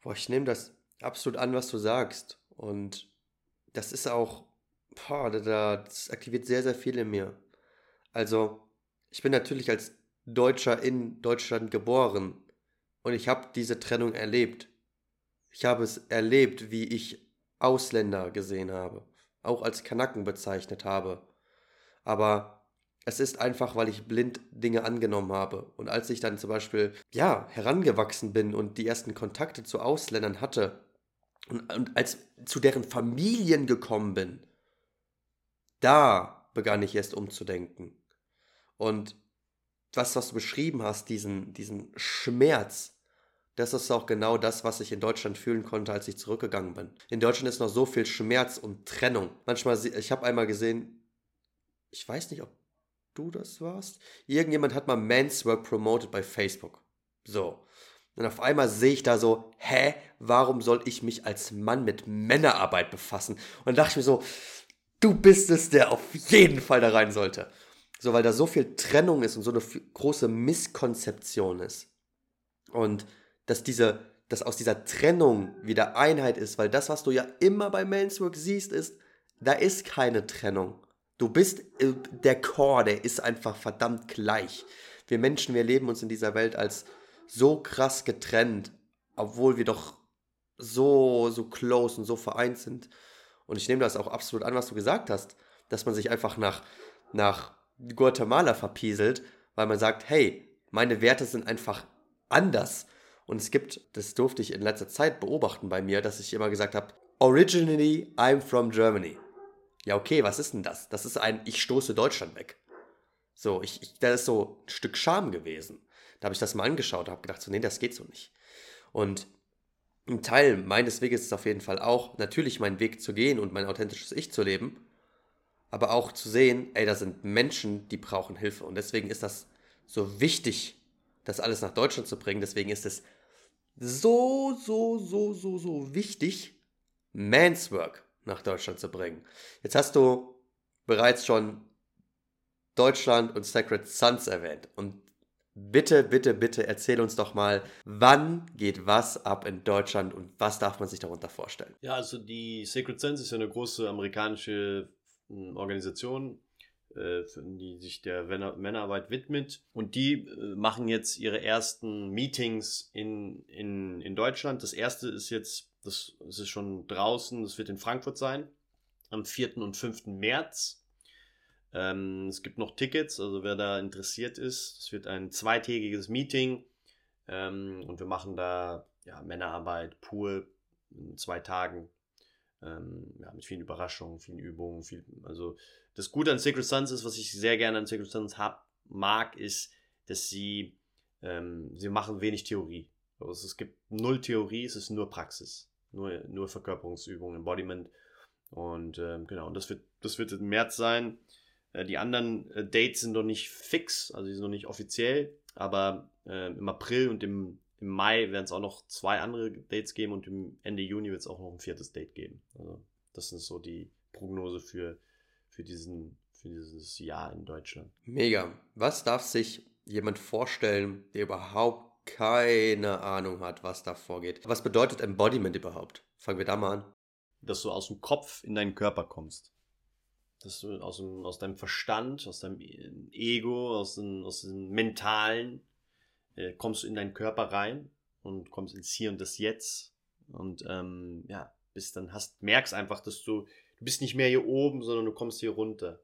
Boah, ich nehme das absolut an, was du sagst. Und das ist auch, boah, das aktiviert sehr, sehr viel in mir. Also, ich bin natürlich als Deutscher in Deutschland geboren und ich habe diese Trennung erlebt. Ich habe es erlebt, wie ich Ausländer gesehen habe, auch als Kanaken bezeichnet habe. Aber es ist einfach, weil ich blind Dinge angenommen habe. Und als ich dann zum Beispiel, ja, herangewachsen bin und die ersten Kontakte zu Ausländern hatte und, und als zu deren Familien gekommen bin, da begann ich erst umzudenken. Und das, was du beschrieben hast, diesen, diesen Schmerz, das ist auch genau das, was ich in Deutschland fühlen konnte, als ich zurückgegangen bin. In Deutschland ist noch so viel Schmerz und Trennung. Manchmal, ich habe einmal gesehen, ich weiß nicht, ob du das warst. Irgendjemand hat mal Men's Work promoted bei Facebook. So. Und auf einmal sehe ich da so, hä, warum soll ich mich als Mann mit Männerarbeit befassen? Und dachte ich mir so, du bist es, der auf jeden Fall da rein sollte. So, weil da so viel Trennung ist und so eine große Misskonzeption ist. Und dass diese, dass aus dieser Trennung wieder Einheit ist, weil das, was du ja immer bei Men's siehst, ist, da ist keine Trennung. Du bist, äh, der Core, der ist einfach verdammt gleich. Wir Menschen, wir leben uns in dieser Welt als so krass getrennt, obwohl wir doch so, so close und so vereint sind. Und ich nehme das auch absolut an, was du gesagt hast, dass man sich einfach nach, nach Guatemala verpieselt, weil man sagt, hey, meine Werte sind einfach anders. Und es gibt, das durfte ich in letzter Zeit beobachten bei mir, dass ich immer gesagt habe, originally I'm from Germany. Ja, okay, was ist denn das? Das ist ein, ich stoße Deutschland weg. So, ich, ich das ist so ein Stück Scham gewesen. Da habe ich das mal angeschaut und habe gedacht, so, nee, das geht so nicht. Und ein Teil meines Weges ist auf jeden Fall auch, natürlich meinen Weg zu gehen und mein authentisches Ich zu leben aber auch zu sehen, ey, da sind Menschen, die brauchen Hilfe. Und deswegen ist das so wichtig, das alles nach Deutschland zu bringen. Deswegen ist es so, so, so, so, so wichtig, Man's Work nach Deutschland zu bringen. Jetzt hast du bereits schon Deutschland und Sacred Sons erwähnt. Und bitte, bitte, bitte erzähl uns doch mal, wann geht was ab in Deutschland und was darf man sich darunter vorstellen? Ja, also die Sacred Sons ist ja eine große amerikanische Organisation, äh, die sich der Männerarbeit widmet. Und die äh, machen jetzt ihre ersten Meetings in, in, in Deutschland. Das erste ist jetzt, das, das ist schon draußen, das wird in Frankfurt sein, am 4. und 5. März. Ähm, es gibt noch Tickets, also wer da interessiert ist, es wird ein zweitägiges Meeting ähm, und wir machen da ja, Männerarbeit pur in zwei Tagen ähm, ja, mit vielen Überraschungen, vielen Übungen. Viel, also das Gute an Sacred Sons ist, was ich sehr gerne an Sacred Sons hab, mag, ist, dass sie, ähm, sie machen wenig Theorie. Also es gibt null Theorie, es ist nur Praxis. Nur, nur Verkörperungsübungen, Embodiment. Und ähm, genau, und das wird, das wird im März sein. Äh, die anderen äh, Dates sind noch nicht fix, also die sind noch nicht offiziell, aber äh, im April und im im Mai werden es auch noch zwei andere Dates geben und im Ende Juni wird es auch noch ein viertes Date geben. Also das ist so die Prognose für, für, diesen, für dieses Jahr in Deutschland. Mega. Was darf sich jemand vorstellen, der überhaupt keine Ahnung hat, was da vorgeht? Was bedeutet Embodiment überhaupt? Fangen wir da mal an. Dass du aus dem Kopf in deinen Körper kommst. Dass du aus, dem, aus deinem Verstand, aus deinem Ego, aus dem, aus dem Mentalen äh, kommst du in deinen Körper rein und kommst ins Hier und das Jetzt und ähm, ja, bist dann hast, merkst einfach, dass du, du bist nicht mehr hier oben, sondern du kommst hier runter.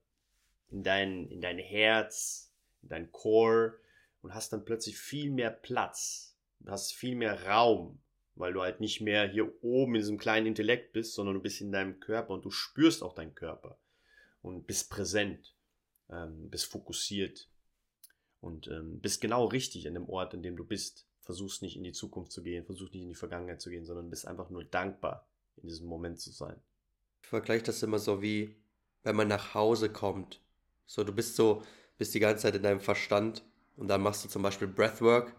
In dein, in dein Herz, in dein Core und hast dann plötzlich viel mehr Platz, hast viel mehr Raum, weil du halt nicht mehr hier oben in diesem kleinen Intellekt bist, sondern du bist in deinem Körper und du spürst auch deinen Körper und bist präsent, ähm, bist fokussiert und ähm, bist genau richtig in dem Ort, in dem du bist. Versuchst nicht in die Zukunft zu gehen, versuchst nicht in die Vergangenheit zu gehen, sondern bist einfach nur dankbar, in diesem Moment zu sein. Ich vergleiche das immer so wie, wenn man nach Hause kommt. So, du bist so, bist die ganze Zeit in deinem Verstand und dann machst du zum Beispiel Breathwork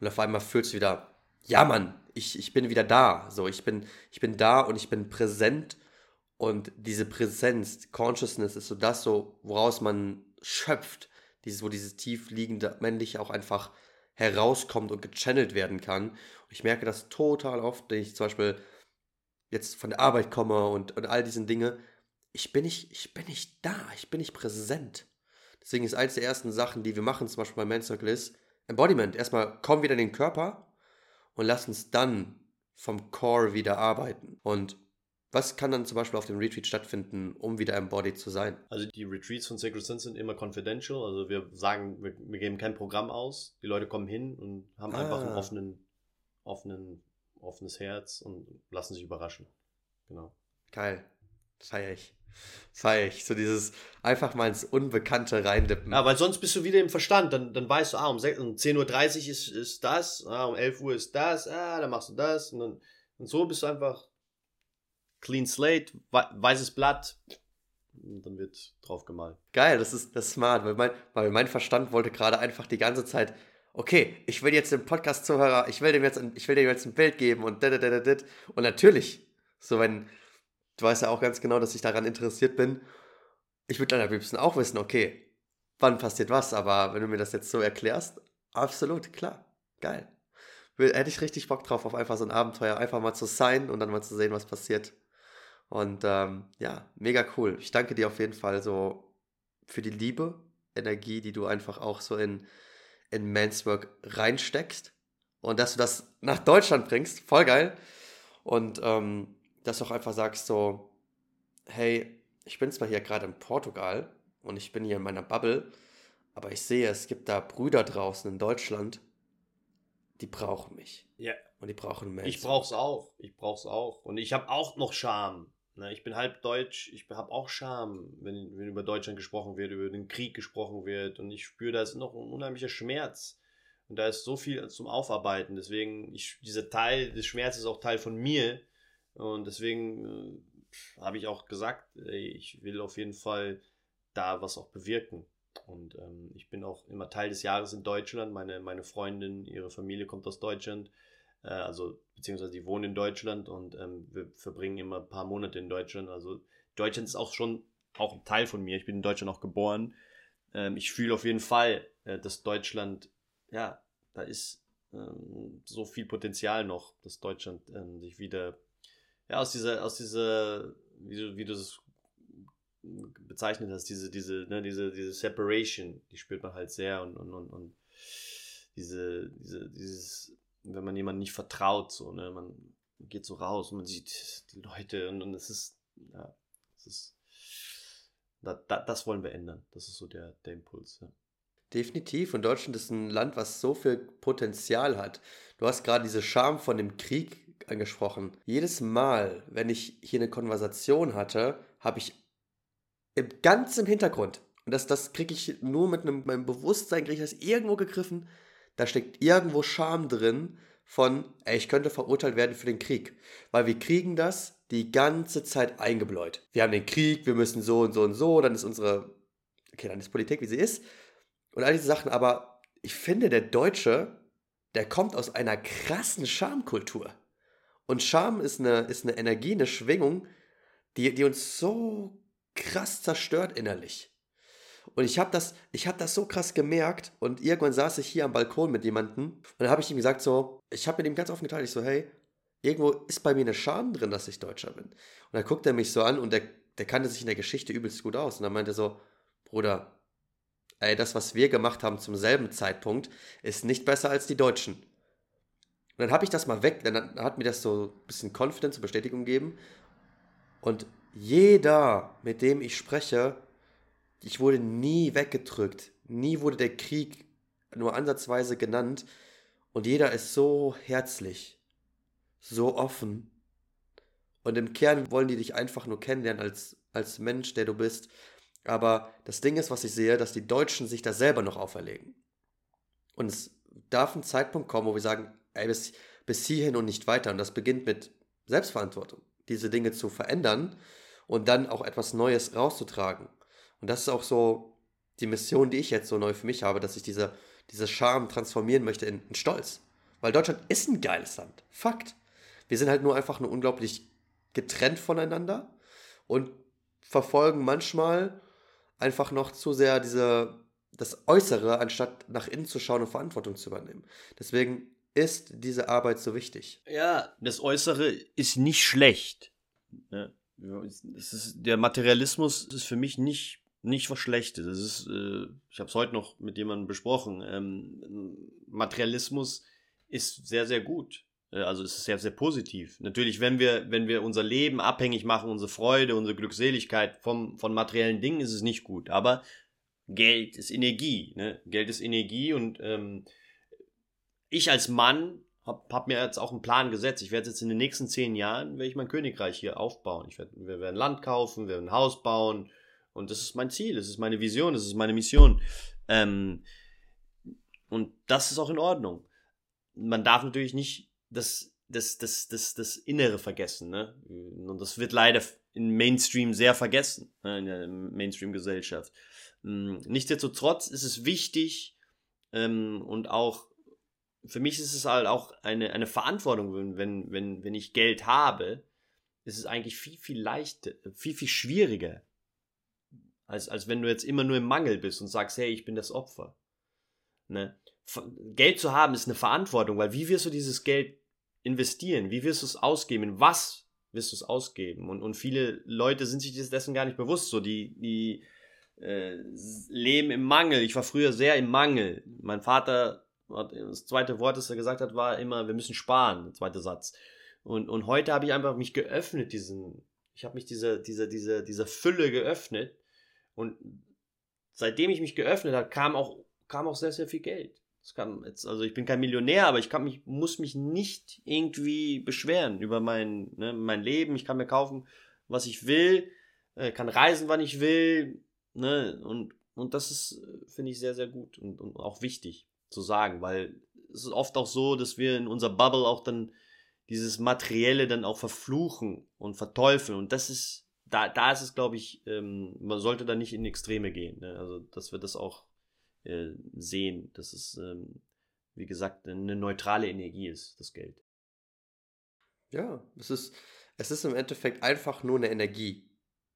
und auf einmal fühlst du wieder, ja Mann, ich, ich bin wieder da. So, ich bin, ich bin da und ich bin präsent und diese Präsenz, Consciousness ist so das so, woraus man schöpft dieses, wo dieses tief liegende männliche auch einfach herauskommt und gechannelt werden kann. Und ich merke das total oft, wenn ich zum Beispiel jetzt von der Arbeit komme und, und all diesen Dinge. Ich bin nicht, ich bin nicht da, ich bin nicht präsent. Deswegen ist eines der ersten Sachen, die wir machen, zum Beispiel bei Man Circle, ist Embodiment. Erstmal kommen wieder in den Körper und lass uns dann vom Core wieder arbeiten. Und was kann dann zum Beispiel auf dem Retreat stattfinden, um wieder embodied zu sein? Also die Retreats von Sacred Sense sind immer confidential. Also wir sagen, wir, wir geben kein Programm aus. Die Leute kommen hin und haben ah. einfach einen offenen, offenen, offenes Herz und lassen sich überraschen. Genau. Geil. Feier ich. Feier ich. So dieses einfach mal ins Unbekannte reindippen. Ja, weil sonst bist du wieder im Verstand. Dann, dann weißt du, ah, um, um 10.30 Uhr ist, ist das, ah, um 11 Uhr ist das, ah, dann machst du das. Und, dann, und so bist du einfach clean slate, weißes Blatt. Und dann wird drauf gemalt. Geil, das ist, das ist smart, weil mein, weil mein Verstand wollte gerade einfach die ganze Zeit, okay, ich will jetzt dem Podcast-Zuhörer, ich will dem jetzt, ich will dem jetzt ein Bild geben und dit, dit, dit, und natürlich, so wenn, du weißt ja auch ganz genau, dass ich daran interessiert bin, ich würde dann am liebsten auch wissen, okay, wann passiert was, aber wenn du mir das jetzt so erklärst, absolut, klar, geil. Hätte ich richtig Bock drauf, auf einfach so ein Abenteuer, einfach mal zu sein und dann mal zu sehen, was passiert. Und ähm, ja, mega cool. Ich danke dir auf jeden Fall so für die Liebe, Energie, die du einfach auch so in, in Manswork reinsteckst. Und dass du das nach Deutschland bringst, voll geil. Und ähm, dass du auch einfach sagst so, hey, ich bin zwar hier gerade in Portugal und ich bin hier in meiner Bubble, aber ich sehe, es gibt da Brüder draußen in Deutschland, die brauchen mich. Ja. Und die brauchen Menschen. Ich brauch's auch. Ich brauch's auch. Und ich habe auch noch Scham. Ne, ich bin halb deutsch, ich habe auch Scham, wenn, wenn über Deutschland gesprochen wird, über den Krieg gesprochen wird. Und ich spüre, da ist noch ein unheimlicher Schmerz. Und da ist so viel zum Aufarbeiten. Deswegen, ich, dieser Teil des Schmerzes ist auch Teil von mir. Und deswegen äh, habe ich auch gesagt, ey, ich will auf jeden Fall da was auch bewirken. Und ähm, ich bin auch immer Teil des Jahres in Deutschland. Meine, meine Freundin, ihre Familie kommt aus Deutschland. Äh, also beziehungsweise die wohnen in Deutschland und ähm, wir verbringen immer ein paar Monate in Deutschland. Also Deutschland ist auch schon auch ein Teil von mir. Ich bin in Deutschland auch geboren. Ähm, ich fühle auf jeden Fall, äh, dass Deutschland, ja, da ist ähm, so viel Potenzial noch, dass Deutschland ähm, sich wieder, ja, aus dieser, aus dieser, wie du, wie du es bezeichnet hast, diese, diese, ne, diese, diese Separation, die spürt man halt sehr und, und, und, und diese, diese, dieses wenn man jemandem nicht vertraut, so, ne, man geht so raus und man sieht die Leute und, und es ist, ja, es ist, da, da, das wollen wir ändern. Das ist so der, der Impuls, ja. Definitiv. Und Deutschland ist ein Land, was so viel Potenzial hat. Du hast gerade diese Scham von dem Krieg angesprochen. Jedes Mal, wenn ich hier eine Konversation hatte, habe ich im ganz im Hintergrund, und das, das kriege ich nur mit einem, meinem Bewusstsein, kriege ich das irgendwo gegriffen, da steckt irgendwo Scham drin von, ey, ich könnte verurteilt werden für den Krieg. Weil wir kriegen das die ganze Zeit eingebläut. Wir haben den Krieg, wir müssen so und so und so, dann ist unsere, okay, dann ist Politik, wie sie ist. Und all diese Sachen, aber ich finde, der Deutsche, der kommt aus einer krassen Schamkultur. Und Scham ist eine, ist eine Energie, eine Schwingung, die, die uns so krass zerstört innerlich. Und ich habe das, hab das so krass gemerkt und irgendwann saß ich hier am Balkon mit jemandem und dann habe ich ihm gesagt so, ich habe mit ihm ganz offen geteilt, ich so, hey, irgendwo ist bei mir eine Scham drin, dass ich Deutscher bin. Und dann guckt er mich so an und der, der kannte sich in der Geschichte übelst gut aus. Und dann meinte er so, Bruder, ey, das, was wir gemacht haben zum selben Zeitpunkt, ist nicht besser als die Deutschen. Und dann habe ich das mal weg, dann hat mir das so ein bisschen Confidence und Bestätigung gegeben. Und jeder, mit dem ich spreche, ich wurde nie weggedrückt. Nie wurde der Krieg nur ansatzweise genannt. Und jeder ist so herzlich, so offen. Und im Kern wollen die dich einfach nur kennenlernen als, als Mensch, der du bist. Aber das Ding ist, was ich sehe, dass die Deutschen sich das selber noch auferlegen. Und es darf ein Zeitpunkt kommen, wo wir sagen, ey, bis, bis hierhin und nicht weiter. Und das beginnt mit Selbstverantwortung, diese Dinge zu verändern und dann auch etwas Neues rauszutragen. Und das ist auch so die Mission, die ich jetzt so neu für mich habe, dass ich diese, diese Charme transformieren möchte in, in Stolz. Weil Deutschland ist ein geiles Land. Fakt. Wir sind halt nur einfach nur unglaublich getrennt voneinander und verfolgen manchmal einfach noch zu sehr diese, das Äußere, anstatt nach innen zu schauen und Verantwortung zu übernehmen. Deswegen ist diese Arbeit so wichtig. Ja, das Äußere ist nicht schlecht. Ja, ist, der Materialismus ist für mich nicht, nicht was Schlechtes. Das ist, äh, ich habe es heute noch mit jemandem besprochen. Ähm, Materialismus ist sehr, sehr gut. Äh, also es ist sehr, sehr positiv. Natürlich, wenn wir, wenn wir unser Leben abhängig machen, unsere Freude, unsere Glückseligkeit vom, von materiellen Dingen, ist es nicht gut. Aber Geld ist Energie. Ne? Geld ist Energie und ähm, ich als Mann habe hab mir jetzt auch einen Plan gesetzt. Ich werde jetzt in den nächsten zehn Jahren, werde ich mein Königreich hier aufbauen. Ich werde, wir werden Land kaufen, wir werden ein Haus bauen. Und das ist mein Ziel, das ist meine Vision, das ist meine Mission. Ähm, und das ist auch in Ordnung. Man darf natürlich nicht das, das, das, das, das Innere vergessen. Ne? Und das wird leider im Mainstream sehr vergessen, ne? in der Mainstream-Gesellschaft. Hm, nichtsdestotrotz ist es wichtig ähm, und auch für mich ist es halt auch eine, eine Verantwortung, wenn, wenn, wenn ich Geld habe, ist es eigentlich viel, viel leichter, viel, viel schwieriger, als, als wenn du jetzt immer nur im Mangel bist und sagst, hey, ich bin das Opfer. Ne? Geld zu haben ist eine Verantwortung, weil wie wirst du dieses Geld investieren? Wie wirst du es ausgeben? In was wirst du es ausgeben? Und, und viele Leute sind sich dessen gar nicht bewusst. So, die, die äh, leben im Mangel. Ich war früher sehr im Mangel. Mein Vater, das zweite Wort, das er gesagt hat, war immer, wir müssen sparen, der zweite Satz. Und, und heute habe ich einfach mich geöffnet, diesen, ich habe mich dieser, dieser, dieser, dieser Fülle geöffnet. Und seitdem ich mich geöffnet habe, kam auch, kam auch sehr, sehr viel Geld. Jetzt, also ich bin kein Millionär, aber ich kann mich, muss mich nicht irgendwie beschweren über mein, ne, mein Leben. Ich kann mir kaufen, was ich will, äh, kann reisen, wann ich will. Ne, und, und das ist, finde ich, sehr, sehr gut und, und auch wichtig zu sagen, weil es ist oft auch so, dass wir in unserer Bubble auch dann dieses Materielle dann auch verfluchen und verteufeln. Und das ist, da, da ist es, glaube ich, ähm, man sollte da nicht in Extreme gehen. Ne? Also, dass wir das auch äh, sehen, dass es, ähm, wie gesagt, eine neutrale Energie ist, das Geld. Ja, es ist, es ist im Endeffekt einfach nur eine Energie.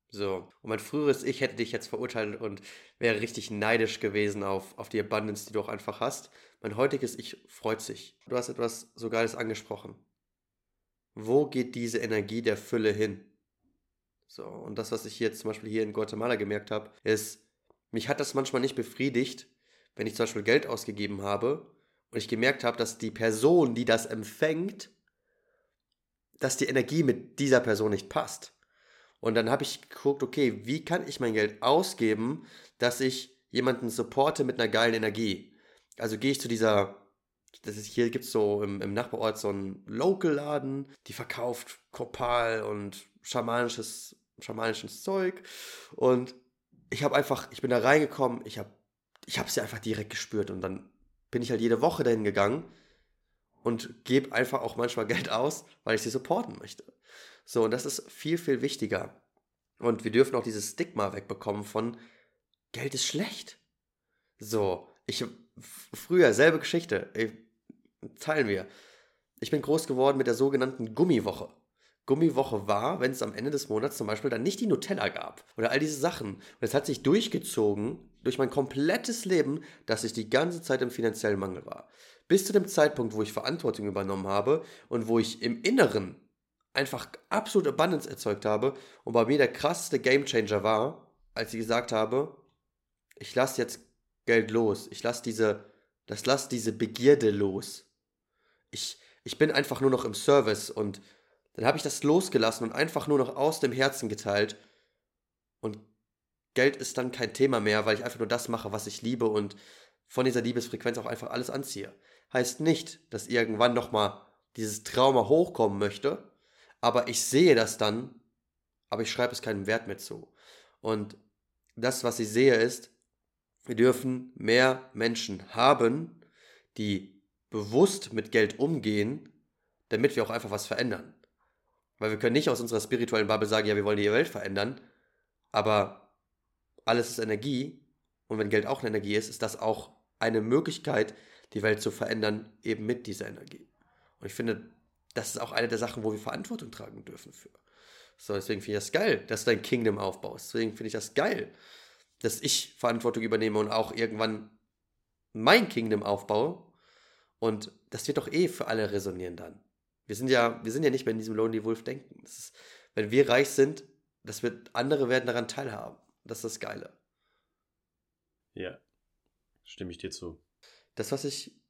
So. Und mein früheres Ich hätte dich jetzt verurteilt und wäre richtig neidisch gewesen auf, auf die Abundance, die du auch einfach hast. Mein heutiges Ich freut sich. Du hast etwas so Geiles angesprochen. Wo geht diese Energie der Fülle hin? So, und das, was ich jetzt zum Beispiel hier in Guatemala gemerkt habe, ist, mich hat das manchmal nicht befriedigt, wenn ich zum Beispiel Geld ausgegeben habe und ich gemerkt habe, dass die Person, die das empfängt, dass die Energie mit dieser Person nicht passt. Und dann habe ich geguckt, okay, wie kann ich mein Geld ausgeben, dass ich jemanden supporte mit einer geilen Energie? Also gehe ich zu dieser, das ist, hier gibt es so im, im Nachbarort so einen Local-Laden, die verkauft Kopal und schamanisches, schamanisches Zeug. Und ich habe einfach, ich bin da reingekommen, ich habe ich habe sie einfach direkt gespürt und dann bin ich halt jede Woche dahin gegangen und gebe einfach auch manchmal Geld aus, weil ich sie supporten möchte. So, und das ist viel, viel wichtiger. Und wir dürfen auch dieses Stigma wegbekommen von Geld ist schlecht. So, ich früher selbe Geschichte, teilen wir. Ich bin groß geworden mit der sogenannten Gummiwoche. Gummiwoche war, wenn es am Ende des Monats zum Beispiel dann nicht die Nutella gab oder all diese Sachen. Und es hat sich durchgezogen durch mein komplettes Leben, dass ich die ganze Zeit im finanziellen Mangel war. Bis zu dem Zeitpunkt, wo ich Verantwortung übernommen habe und wo ich im Inneren einfach absolute Abundance erzeugt habe und bei mir der krasseste Gamechanger war, als ich gesagt habe, ich lasse jetzt Geld los, ich lasse diese, das lasse diese Begierde los. Ich, ich bin einfach nur noch im Service und dann habe ich das losgelassen und einfach nur noch aus dem Herzen geteilt. Und Geld ist dann kein Thema mehr, weil ich einfach nur das mache, was ich liebe und von dieser Liebesfrequenz auch einfach alles anziehe. Heißt nicht, dass irgendwann nochmal dieses Trauma hochkommen möchte, aber ich sehe das dann, aber ich schreibe es keinen Wert mehr zu. Und das, was ich sehe, ist, wir dürfen mehr Menschen haben, die bewusst mit Geld umgehen, damit wir auch einfach was verändern. Weil wir können nicht aus unserer spirituellen Bubble sagen, ja, wir wollen die Welt verändern, aber alles ist Energie und wenn Geld auch eine Energie ist, ist das auch eine Möglichkeit, die Welt zu verändern, eben mit dieser Energie. Und ich finde, das ist auch eine der Sachen, wo wir Verantwortung tragen dürfen für. So, deswegen finde ich das geil, dass du dein Kingdom aufbaust. Deswegen finde ich das geil, dass ich Verantwortung übernehme und auch irgendwann mein Kingdom aufbaue. Und das wird doch eh für alle resonieren dann. Wir sind ja, wir sind ja nicht mehr in diesem Lonely Wolf denken. Ist, wenn wir reich sind, das wird, andere werden daran teilhaben. Das ist das Geile. Ja, stimme ich dir zu. Das, was ich,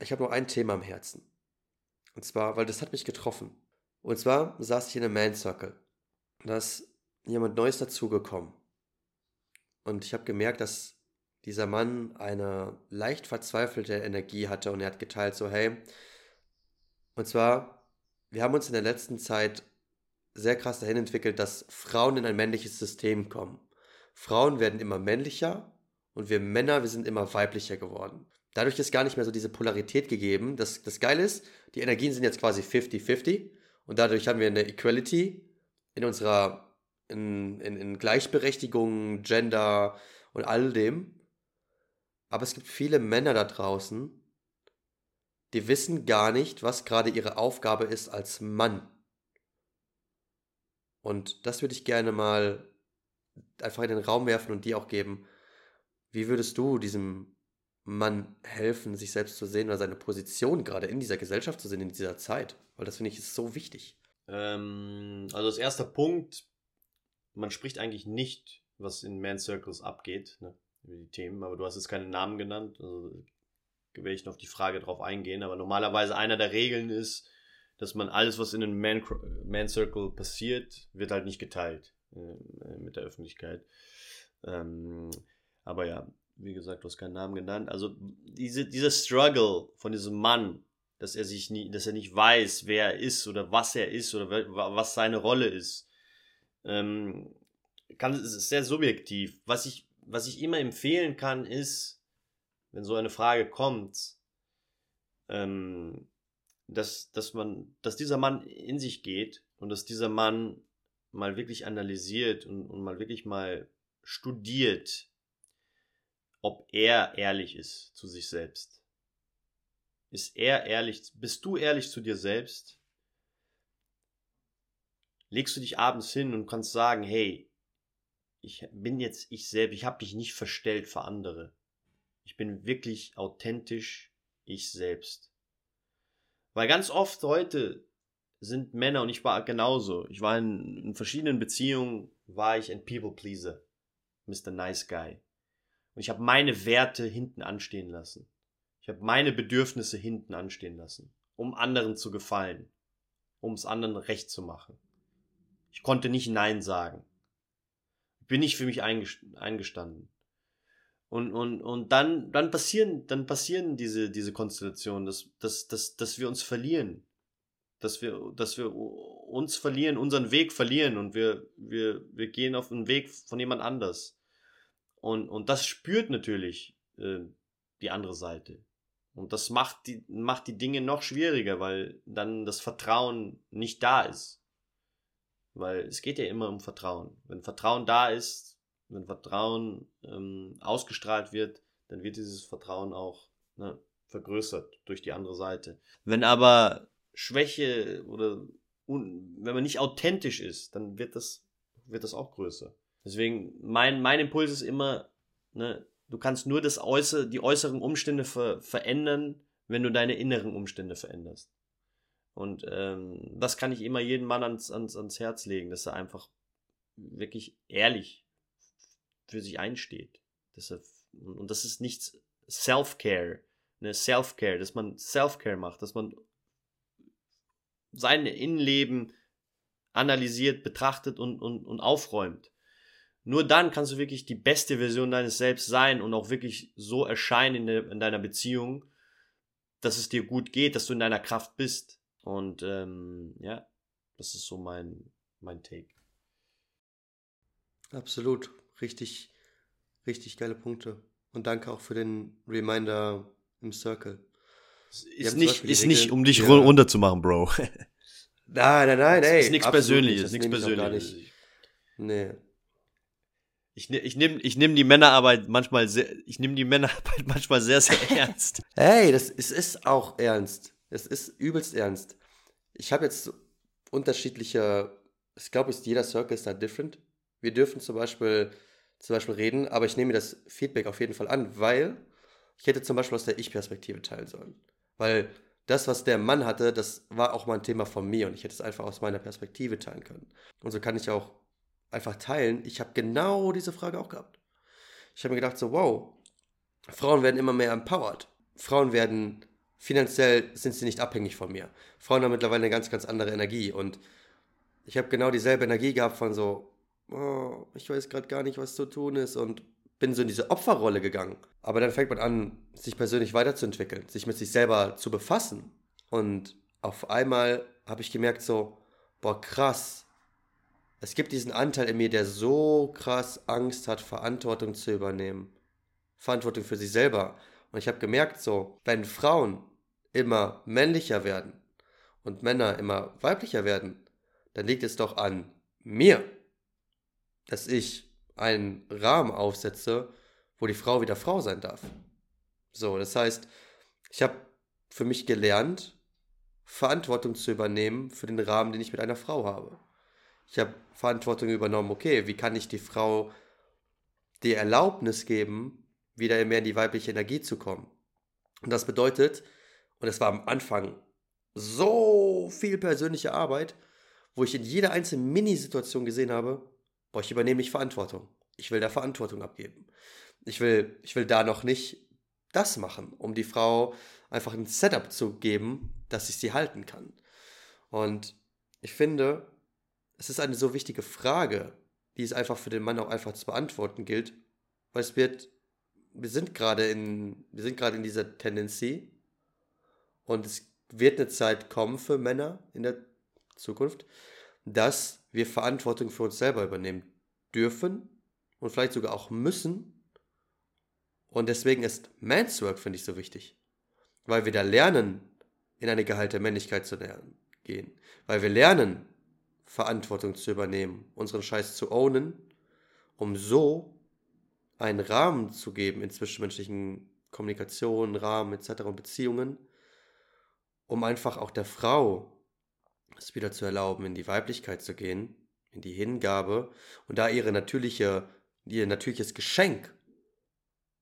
ich habe noch ein Thema im Herzen. Und zwar, weil das hat mich getroffen. Und zwar saß ich in einem Man Circle. Da ist jemand Neues dazugekommen. Und ich habe gemerkt, dass dieser Mann eine leicht verzweifelte Energie hatte und er hat geteilt so, hey, und zwar, wir haben uns in der letzten Zeit sehr krass dahin entwickelt, dass Frauen in ein männliches System kommen. Frauen werden immer männlicher und wir Männer, wir sind immer weiblicher geworden. Dadurch ist gar nicht mehr so diese Polarität gegeben. Das, das Geile ist, die Energien sind jetzt quasi 50-50 und dadurch haben wir eine Equality in unserer in, in, in Gleichberechtigung, Gender und all dem. Aber es gibt viele Männer da draußen, die wissen gar nicht, was gerade ihre Aufgabe ist als Mann. Und das würde ich gerne mal einfach in den Raum werfen und dir auch geben. Wie würdest du diesem Mann helfen, sich selbst zu sehen oder seine Position gerade in dieser Gesellschaft zu sehen, in dieser Zeit? Weil das finde ich ist so wichtig. Ähm, also als erster Punkt, man spricht eigentlich nicht, was in Man Circles abgeht, ne, über die Themen, aber du hast jetzt keine Namen genannt, also werde ich noch auf die Frage drauf eingehen, aber normalerweise einer der Regeln ist, dass man alles, was in einem Man, Man Circle passiert, wird halt nicht geteilt äh, mit der Öffentlichkeit. Ähm, aber ja, wie gesagt, du hast keinen Namen genannt. Also diese, dieser Struggle von diesem Mann, dass er sich nie, dass er nicht weiß, wer er ist oder was er ist oder was seine Rolle ist, ähm, kann, ist sehr subjektiv. Was ich, was ich immer empfehlen kann, ist, wenn so eine Frage kommt, ähm, dass, dass man, dass dieser Mann in sich geht und dass dieser Mann mal wirklich analysiert und, und mal wirklich mal studiert, ob er ehrlich ist zu sich selbst. Ist er ehrlich, bist du ehrlich zu dir selbst? Legst du dich abends hin und kannst sagen, hey, ich bin jetzt ich selbst, ich habe dich nicht verstellt für andere. Ich bin wirklich authentisch ich selbst. Weil ganz oft heute sind Männer und ich war genauso. Ich war in, in verschiedenen Beziehungen, war ich ein People Pleaser, Mr. Nice Guy. Und ich habe meine Werte hinten anstehen lassen. Ich habe meine Bedürfnisse hinten anstehen lassen, um anderen zu gefallen, um es anderen recht zu machen. Ich konnte nicht Nein sagen. Bin nicht für mich eingestanden. Und, und, und dann, dann passieren, dann passieren diese, diese Konstellationen, dass, dass, dass, dass wir uns verlieren. Dass wir, dass wir uns verlieren, unseren Weg verlieren und wir, wir, wir gehen auf den Weg von jemand anders. Und, und das spürt natürlich äh, die andere Seite. Und das macht die, macht die Dinge noch schwieriger, weil dann das Vertrauen nicht da ist. Weil es geht ja immer um Vertrauen. Wenn Vertrauen da ist, wenn Vertrauen ähm, ausgestrahlt wird, dann wird dieses Vertrauen auch ne, vergrößert durch die andere Seite. Wenn aber Schwäche oder wenn man nicht authentisch ist, dann wird das, wird das auch größer. Deswegen, mein, mein Impuls ist immer, ne, du kannst nur das Äußere, die äußeren Umstände ver, verändern, wenn du deine inneren Umstände veränderst. Und ähm, das kann ich immer jedem Mann ans, ans, ans Herz legen, dass er einfach wirklich ehrlich für sich einsteht. Dass er, und das ist nichts Self-Care, ne, Self-Care, dass man Self-Care macht, dass man sein Innenleben analysiert, betrachtet und, und, und aufräumt. Nur dann kannst du wirklich die beste Version deines Selbst sein und auch wirklich so erscheinen in, in deiner Beziehung, dass es dir gut geht, dass du in deiner Kraft bist. Und ähm, ja, das ist so mein, mein Take. Absolut richtig, richtig geile Punkte. Und danke auch für den Reminder im Circle. Ist nicht, ist nicht, um dich ja. runterzumachen, Bro. Nein, nein, nein, ey. Ist nichts Persönliches, nichts Persönliches. Nee. Ich, ich nehme ich nehm die Männerarbeit manchmal sehr, ich nehme die Männerarbeit manchmal sehr, sehr ernst. hey, das es ist auch ernst. Es ist übelst ernst. Ich habe jetzt unterschiedliche, ich glaube, jeder Circle ist da different. Wir dürfen zum Beispiel zum Beispiel reden, aber ich nehme mir das Feedback auf jeden Fall an, weil ich hätte zum Beispiel aus der Ich-Perspektive teilen sollen. Weil das, was der Mann hatte, das war auch mal ein Thema von mir und ich hätte es einfach aus meiner Perspektive teilen können. Und so kann ich auch einfach teilen. Ich habe genau diese Frage auch gehabt. Ich habe mir gedacht, so, wow, Frauen werden immer mehr empowered. Frauen werden finanziell sind sie nicht abhängig von mir. Frauen haben mittlerweile eine ganz, ganz andere Energie und ich habe genau dieselbe Energie gehabt von so, oh, ich weiß gerade gar nicht, was zu tun ist und bin so in diese Opferrolle gegangen. Aber dann fängt man an, sich persönlich weiterzuentwickeln, sich mit sich selber zu befassen. Und auf einmal habe ich gemerkt so, boah, krass. Es gibt diesen Anteil in mir, der so krass Angst hat, Verantwortung zu übernehmen. Verantwortung für sich selber. Und ich habe gemerkt so, wenn Frauen immer männlicher werden und Männer immer weiblicher werden, dann liegt es doch an mir, dass ich einen Rahmen aufsetze, wo die Frau wieder Frau sein darf. So, das heißt, ich habe für mich gelernt, Verantwortung zu übernehmen für den Rahmen, den ich mit einer Frau habe. Ich habe Verantwortung übernommen, okay, wie kann ich die Frau die Erlaubnis geben, wieder mehr in die weibliche Energie zu kommen. Und das bedeutet, und es war am Anfang so viel persönliche Arbeit, wo ich in jeder einzelnen Mini-Situation gesehen habe, boah, ich übernehme nicht Verantwortung. Ich will da Verantwortung abgeben. Ich will, ich will da noch nicht das machen, um die Frau einfach ein Setup zu geben, dass ich sie halten kann. Und ich finde, es ist eine so wichtige Frage, die es einfach für den Mann auch einfach zu beantworten gilt, weil es wird, wir sind gerade in, wir sind gerade in dieser Tendency und es wird eine Zeit kommen für Männer in der Zukunft, dass wir Verantwortung für uns selber übernehmen dürfen und vielleicht sogar auch müssen. Und deswegen ist Man's Work, finde ich, so wichtig. Weil wir da lernen, in eine geheilte Männlichkeit zu gehen. Weil wir lernen, Verantwortung zu übernehmen, unseren Scheiß zu ownen, um so einen Rahmen zu geben in zwischenmenschlichen Kommunikationen, Rahmen etc. und Beziehungen, um einfach auch der Frau es wieder zu erlauben, in die Weiblichkeit zu gehen, in die Hingabe und da ihre natürliche, ihr natürliches Geschenk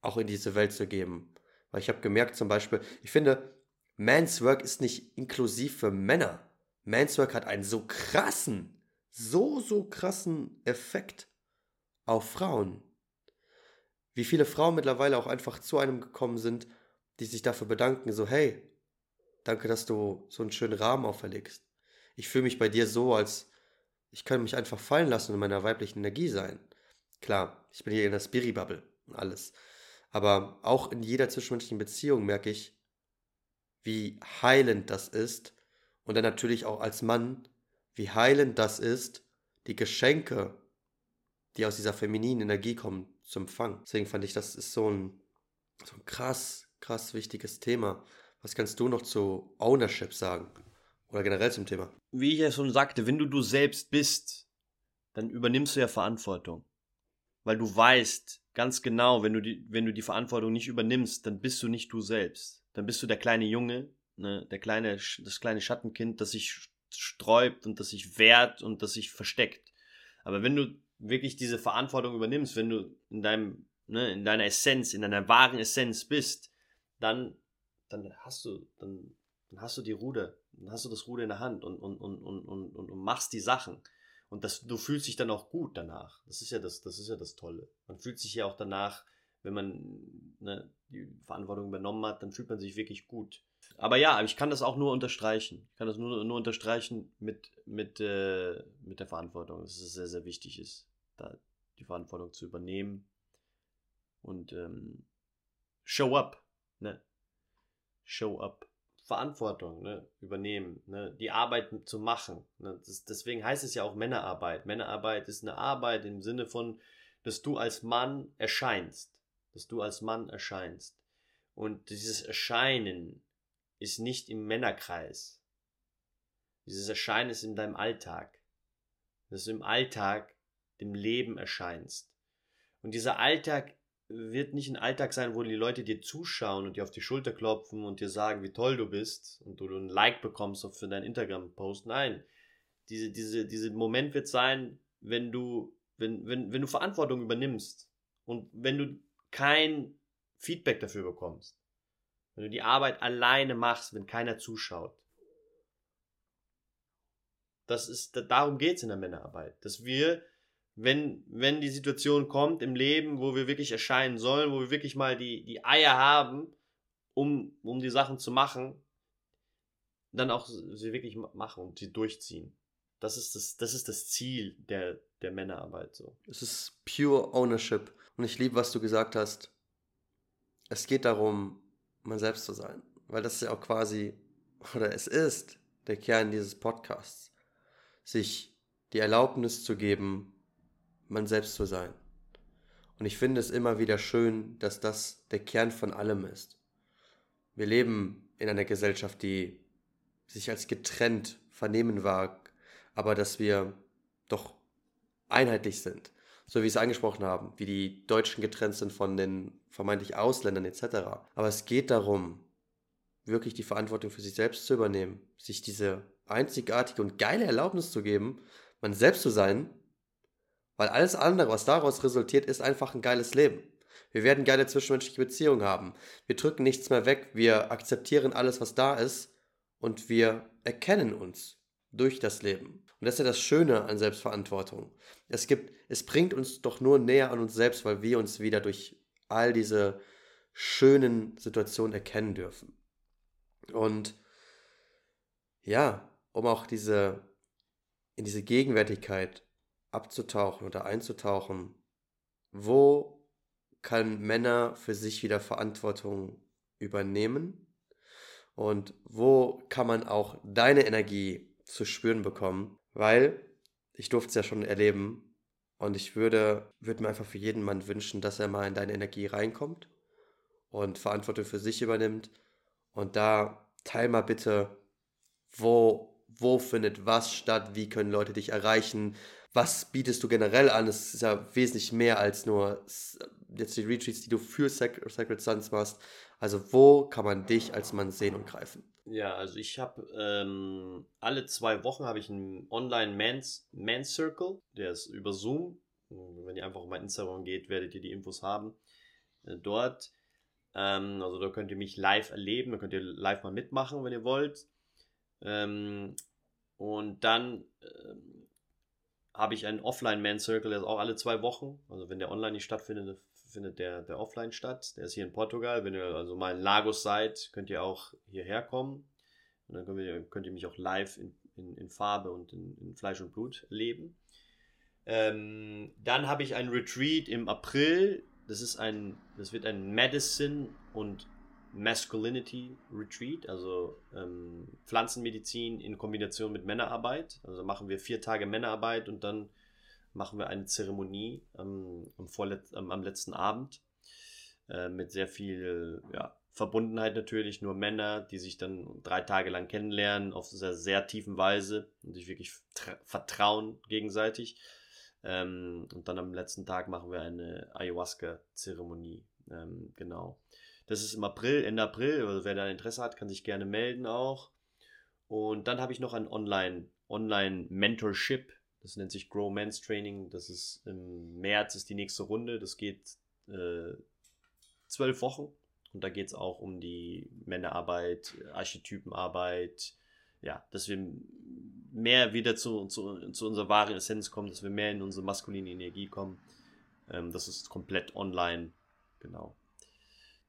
auch in diese Welt zu geben. Weil ich habe gemerkt zum Beispiel, ich finde, Man's Work ist nicht inklusiv für Männer. Man's Work hat einen so krassen, so, so krassen Effekt auf Frauen. Wie viele Frauen mittlerweile auch einfach zu einem gekommen sind, die sich dafür bedanken, so hey, danke, dass du so einen schönen Rahmen auferlegst ich fühle mich bei dir so, als ich kann mich einfach fallen lassen und in meiner weiblichen Energie sein. Klar, ich bin hier in der Spiri-Bubble und alles. Aber auch in jeder zwischenmenschlichen Beziehung merke ich, wie heilend das ist. Und dann natürlich auch als Mann, wie heilend das ist, die Geschenke, die aus dieser femininen Energie kommen, zu empfangen. Deswegen fand ich, das ist so ein, so ein krass, krass wichtiges Thema. Was kannst du noch zu Ownership sagen? Oder generell zum Thema? Wie ich ja schon sagte, wenn du du selbst bist, dann übernimmst du ja Verantwortung. Weil du weißt ganz genau, wenn du die, wenn du die Verantwortung nicht übernimmst, dann bist du nicht du selbst. Dann bist du der kleine Junge, ne, der kleine, das kleine Schattenkind, das sich sträubt und das sich wehrt und das sich versteckt. Aber wenn du wirklich diese Verantwortung übernimmst, wenn du in deinem, ne, in deiner Essenz, in deiner wahren Essenz bist, dann, dann hast du, dann, dann hast du die Ruder, dann hast du das Ruder in der Hand und, und, und, und, und, und, und machst die Sachen. Und das, du fühlst dich dann auch gut danach. Das ist ja das, das ist ja das Tolle. Man fühlt sich ja auch danach, wenn man ne, die Verantwortung übernommen hat, dann fühlt man sich wirklich gut. Aber ja, ich kann das auch nur unterstreichen. Ich kann das nur, nur unterstreichen mit, mit, äh, mit der Verantwortung, dass es sehr, sehr wichtig ist, da die Verantwortung zu übernehmen. Und ähm, show up. Ne? Show up. Verantwortung ne, übernehmen, ne, die Arbeit zu machen. Ne. Das, deswegen heißt es ja auch Männerarbeit. Männerarbeit ist eine Arbeit im Sinne von, dass du als Mann erscheinst. Dass du als Mann erscheinst. Und dieses Erscheinen ist nicht im Männerkreis. Dieses Erscheinen ist in deinem Alltag. Dass du im Alltag dem Leben erscheinst. Und dieser Alltag wird nicht ein Alltag sein, wo die Leute dir zuschauen und dir auf die Schulter klopfen und dir sagen, wie toll du bist und du ein Like bekommst für deinen Instagram-Post. Nein, diese, diese, dieser Moment wird sein, wenn du wenn, wenn, wenn du Verantwortung übernimmst und wenn du kein Feedback dafür bekommst, wenn du die Arbeit alleine machst, wenn keiner zuschaut, das ist, darum geht's in der Männerarbeit, dass wir, wenn, wenn die Situation kommt im Leben, wo wir wirklich erscheinen sollen, wo wir wirklich mal die, die Eier haben, um, um die Sachen zu machen, dann auch sie wirklich machen und sie durchziehen. Das ist das, das ist das Ziel der, der Männerarbeit so. Es ist pure Ownership. Und ich liebe, was du gesagt hast. Es geht darum, man selbst zu sein. Weil das ist ja auch quasi, oder es ist der Kern dieses Podcasts. Sich die Erlaubnis zu geben, man selbst zu sein. Und ich finde es immer wieder schön, dass das der Kern von allem ist. Wir leben in einer Gesellschaft, die sich als getrennt vernehmen mag, aber dass wir doch einheitlich sind. So wie wir es angesprochen haben, wie die Deutschen getrennt sind von den vermeintlich Ausländern etc. Aber es geht darum, wirklich die Verantwortung für sich selbst zu übernehmen, sich diese einzigartige und geile Erlaubnis zu geben, man selbst zu sein, weil alles andere, was daraus resultiert, ist einfach ein geiles Leben. Wir werden geile zwischenmenschliche Beziehungen haben. Wir drücken nichts mehr weg. Wir akzeptieren alles, was da ist und wir erkennen uns durch das Leben. Und das ist ja das Schöne an Selbstverantwortung. Es gibt, es bringt uns doch nur näher an uns selbst, weil wir uns wieder durch all diese schönen Situationen erkennen dürfen. Und ja, um auch diese, in diese Gegenwärtigkeit abzutauchen oder einzutauchen, wo kann Männer für sich wieder Verantwortung übernehmen? Und wo kann man auch deine Energie zu spüren bekommen, weil ich durfte es ja schon erleben und ich würde, würde mir einfach für jeden Mann wünschen, dass er mal in deine Energie reinkommt und Verantwortung für sich übernimmt. Und da teil mal bitte, wo, wo findet was statt, wie können Leute dich erreichen, was bietest du generell an? Es ist ja wesentlich mehr als nur jetzt die Retreats, die du für Sacred Sons machst. Also wo kann man dich als Mann sehen und greifen? Ja, also ich habe ähm, alle zwei Wochen habe ich einen Online Mans, Mans Circle, der ist über Zoom. Wenn ihr einfach auf mein Instagram geht, werdet ihr die Infos haben. Äh, dort, ähm, also da könnt ihr mich live erleben, da könnt ihr live mal mitmachen, wenn ihr wollt. Ähm, und dann ähm, habe ich einen Offline-Man-Circle, der ist auch alle zwei Wochen. Also wenn der online nicht stattfindet, findet der, der offline statt. Der ist hier in Portugal. Wenn ihr also mal in Lagos seid, könnt ihr auch hierher kommen. Und dann könnt ihr, könnt ihr mich auch live in, in, in Farbe und in, in, Fleisch und Blut erleben. Ähm, dann habe ich ein Retreat im April. Das ist ein, das wird ein Medicine und Masculinity Retreat, also ähm, Pflanzenmedizin in Kombination mit Männerarbeit. Also machen wir vier Tage Männerarbeit und dann machen wir eine Zeremonie ähm, am, Vorlet ähm, am letzten Abend äh, mit sehr viel ja, Verbundenheit natürlich, nur Männer, die sich dann drei Tage lang kennenlernen, auf sehr, sehr tiefen Weise und sich wirklich vertrauen gegenseitig. Ähm, und dann am letzten Tag machen wir eine Ayahuasca-Zeremonie. Ähm, genau. Das ist im April, Ende April. Also wer da Interesse hat, kann sich gerne melden auch. Und dann habe ich noch ein Online, Online Mentorship. Das nennt sich Grow Men's Training. Das ist im März ist die nächste Runde. Das geht äh, zwölf Wochen. Und da geht es auch um die Männerarbeit, Archetypenarbeit. Ja, dass wir mehr wieder zu, zu, zu unserer wahren Essenz kommen, dass wir mehr in unsere maskuline Energie kommen. Ähm, das ist komplett online. Genau.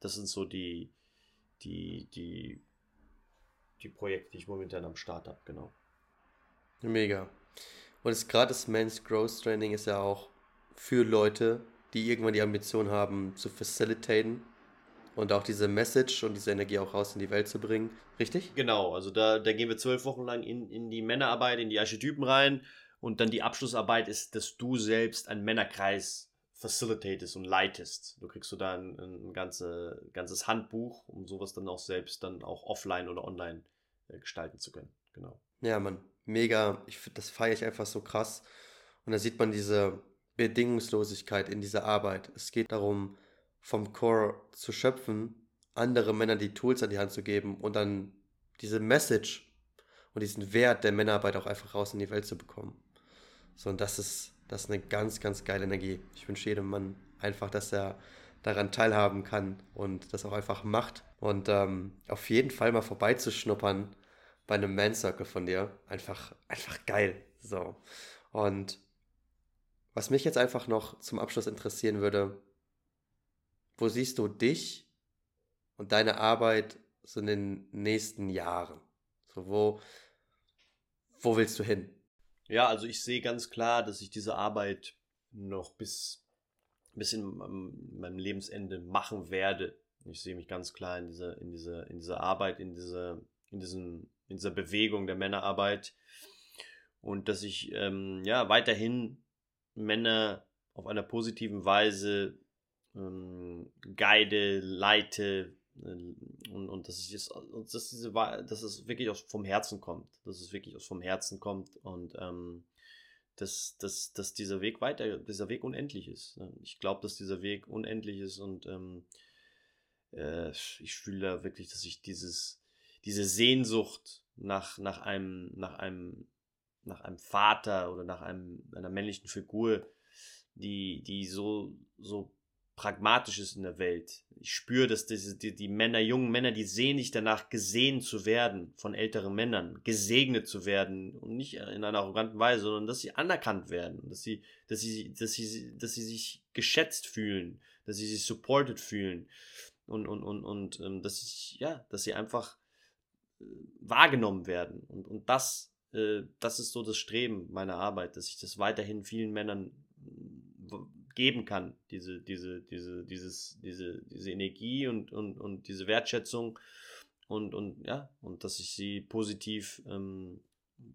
Das sind so die, die, die, die Projekte, die ich momentan am Start habe, genau. Mega. Und es, gerade das Men's Growth Training ist ja auch für Leute, die irgendwann die Ambition haben, zu facilitaten und auch diese Message und diese Energie auch raus in die Welt zu bringen. Richtig? Genau, also da, da gehen wir zwölf Wochen lang in, in die Männerarbeit, in die Archetypen rein und dann die Abschlussarbeit ist, dass du selbst einen Männerkreis facilitatest und leitest. Du kriegst du da ein, ein ganze, ganzes Handbuch, um sowas dann auch selbst dann auch offline oder online äh, gestalten zu können. Genau. Ja, man, mega. Ich das feiere ich einfach so krass. Und da sieht man diese Bedingungslosigkeit in dieser Arbeit. Es geht darum, vom Core zu schöpfen, andere Männer die Tools an die Hand zu geben und dann diese Message und diesen Wert der Männerarbeit auch einfach raus in die Welt zu bekommen. So, und das ist Das ist eine ganz, ganz geile Energie. Ich wünsche jedem Mann einfach, dass er daran teilhaben kann und das auch einfach macht. Und ähm, auf jeden Fall mal vorbeizuschnuppern bei einem Man Circle von dir. Einfach, einfach geil. So. Und was mich jetzt einfach noch zum Abschluss interessieren würde, wo siehst du dich und deine Arbeit so in den nächsten Jahren? So, wo, wo willst du hin? Ja, also ich sehe ganz klar, dass ich diese Arbeit noch bis, bis in meinem Lebensende machen werde. Ich sehe mich ganz klar in dieser, in dieser, in dieser Arbeit, in dieser, in diesem, in dieser Bewegung der Männerarbeit. Und dass ich ähm, ja weiterhin Männer auf einer positiven Weise ähm, guide, leite, und, und dass ich es, dass diese, dass es wirklich aus vom Herzen kommt, dass es wirklich aus vom Herzen kommt und ähm, dass, dass, dass dieser Weg weiter, dieser Weg unendlich ist. Ne? Ich glaube, dass dieser Weg unendlich ist und ähm, äh, ich fühle da wirklich, dass ich dieses, diese Sehnsucht nach, nach einem, nach einem, nach einem Vater oder nach einem, einer männlichen Figur, die, die so, so pragmatisch ist in der Welt. Ich spüre, dass diese, die, die Männer, jungen Männer, die sehen sich danach, gesehen zu werden von älteren Männern, gesegnet zu werden und nicht in einer arroganten Weise, sondern dass sie anerkannt werden, dass sie, dass sie, dass sie, dass sie sich geschätzt fühlen, dass sie sich supported fühlen und, und, und, und ähm, dass ich, ja, dass sie einfach äh, wahrgenommen werden. Und, und das, äh, das ist so das Streben meiner Arbeit, dass ich das weiterhin vielen Männern geben kann, diese, diese, diese, dieses, diese, diese Energie und, und, und diese Wertschätzung und, und ja, und dass ich sie positiv, ähm,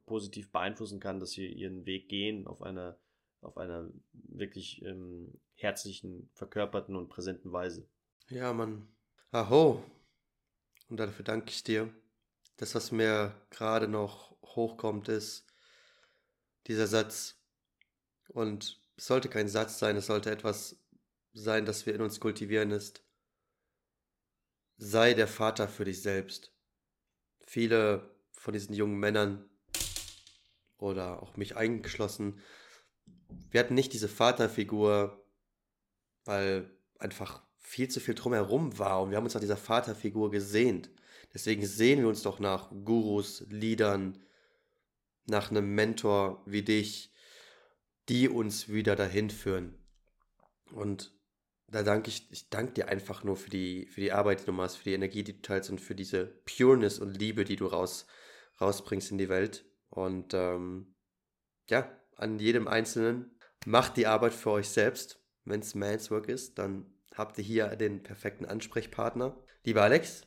positiv beeinflussen kann, dass sie ihren Weg gehen auf einer, auf einer wirklich ähm, herzlichen, verkörperten und präsenten Weise. Ja, Mann. Aho. Und dafür danke ich dir. Das, was mir gerade noch hochkommt, ist dieser Satz. Und es sollte kein Satz sein, es sollte etwas sein, das wir in uns kultivieren ist. Sei der Vater für dich selbst. Viele von diesen jungen Männern oder auch mich eingeschlossen, wir hatten nicht diese Vaterfigur, weil einfach viel zu viel drumherum war und wir haben uns nach dieser Vaterfigur gesehnt. Deswegen sehen wir uns doch nach Gurus, Liedern, nach einem Mentor wie dich, die uns wieder dahin führen. Und da danke ich, ich danke dir einfach nur für die, für die Arbeit, die du machst, für die Energie, die du teilst und für diese Pureness und Liebe, die du raus, rausbringst in die Welt. Und ähm, ja, an jedem Einzelnen, macht die Arbeit für euch selbst. Wenn es Man's Work ist, dann habt ihr hier den perfekten Ansprechpartner. Lieber Alex,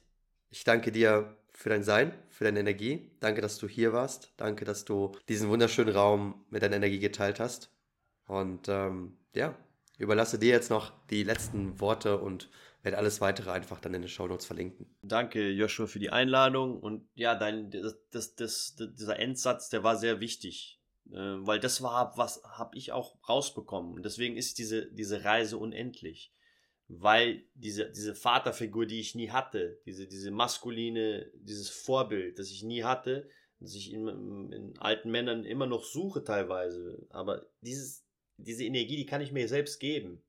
ich danke dir für dein Sein, für deine Energie. Danke, dass du hier warst. Danke, dass du diesen wunderschönen Raum mit deiner Energie geteilt hast. Und ähm, ja, überlasse dir jetzt noch die letzten Worte und werde alles weitere einfach dann in den Show Notes verlinken. Danke, Joshua, für die Einladung. Und ja, dein, das, das, das, dieser Endsatz, der war sehr wichtig. Äh, weil das war, was habe ich auch rausbekommen. Und deswegen ist diese, diese Reise unendlich weil diese, diese Vaterfigur, die ich nie hatte, diese, diese maskuline, dieses Vorbild, das ich nie hatte, das ich in, in alten Männern immer noch suche teilweise, aber dieses, diese Energie, die kann ich mir selbst geben.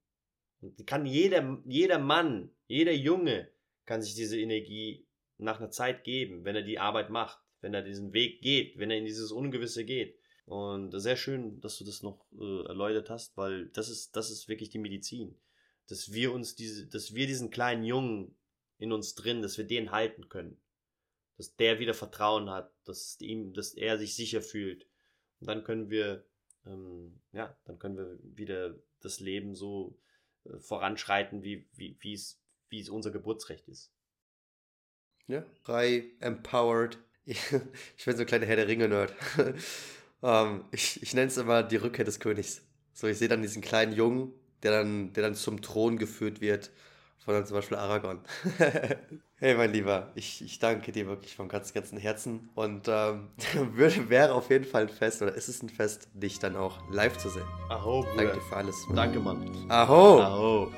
Und die kann jeder, jeder Mann, jeder Junge kann sich diese Energie nach einer Zeit geben, wenn er die Arbeit macht, wenn er diesen Weg geht, wenn er in dieses Ungewisse geht. Und sehr schön, dass du das noch äh, erläutert hast, weil das ist, das ist wirklich die Medizin dass wir uns diese, dass wir diesen kleinen Jungen in uns drin, dass wir den halten können. Dass der wieder Vertrauen hat, dass ihm, dass er sich sicher fühlt. Und dann können wir, ähm, ja, dann können wir wieder das Leben so äh, voranschreiten, wie, wie, wie es, wie es unser Geburtsrecht ist. Ja, frei, empowered. Ich, bin so ein kleiner Herr der Ringe-Nerd. ähm, ich ich nenne es immer die Rückkehr des Königs. So, ich sehe dann diesen kleinen Jungen, der dann, der dann zum Thron geführt wird von dann zum Beispiel Aragorn. hey, mein Lieber, ich, ich danke dir wirklich vom ganzen, ganzen Herzen und ähm, würde, wäre auf jeden Fall ein Fest, oder ist es ein Fest, dich dann auch live zu sehen. Aho, Bruder. Danke dir für alles. Danke, Mann. Aho. Aho.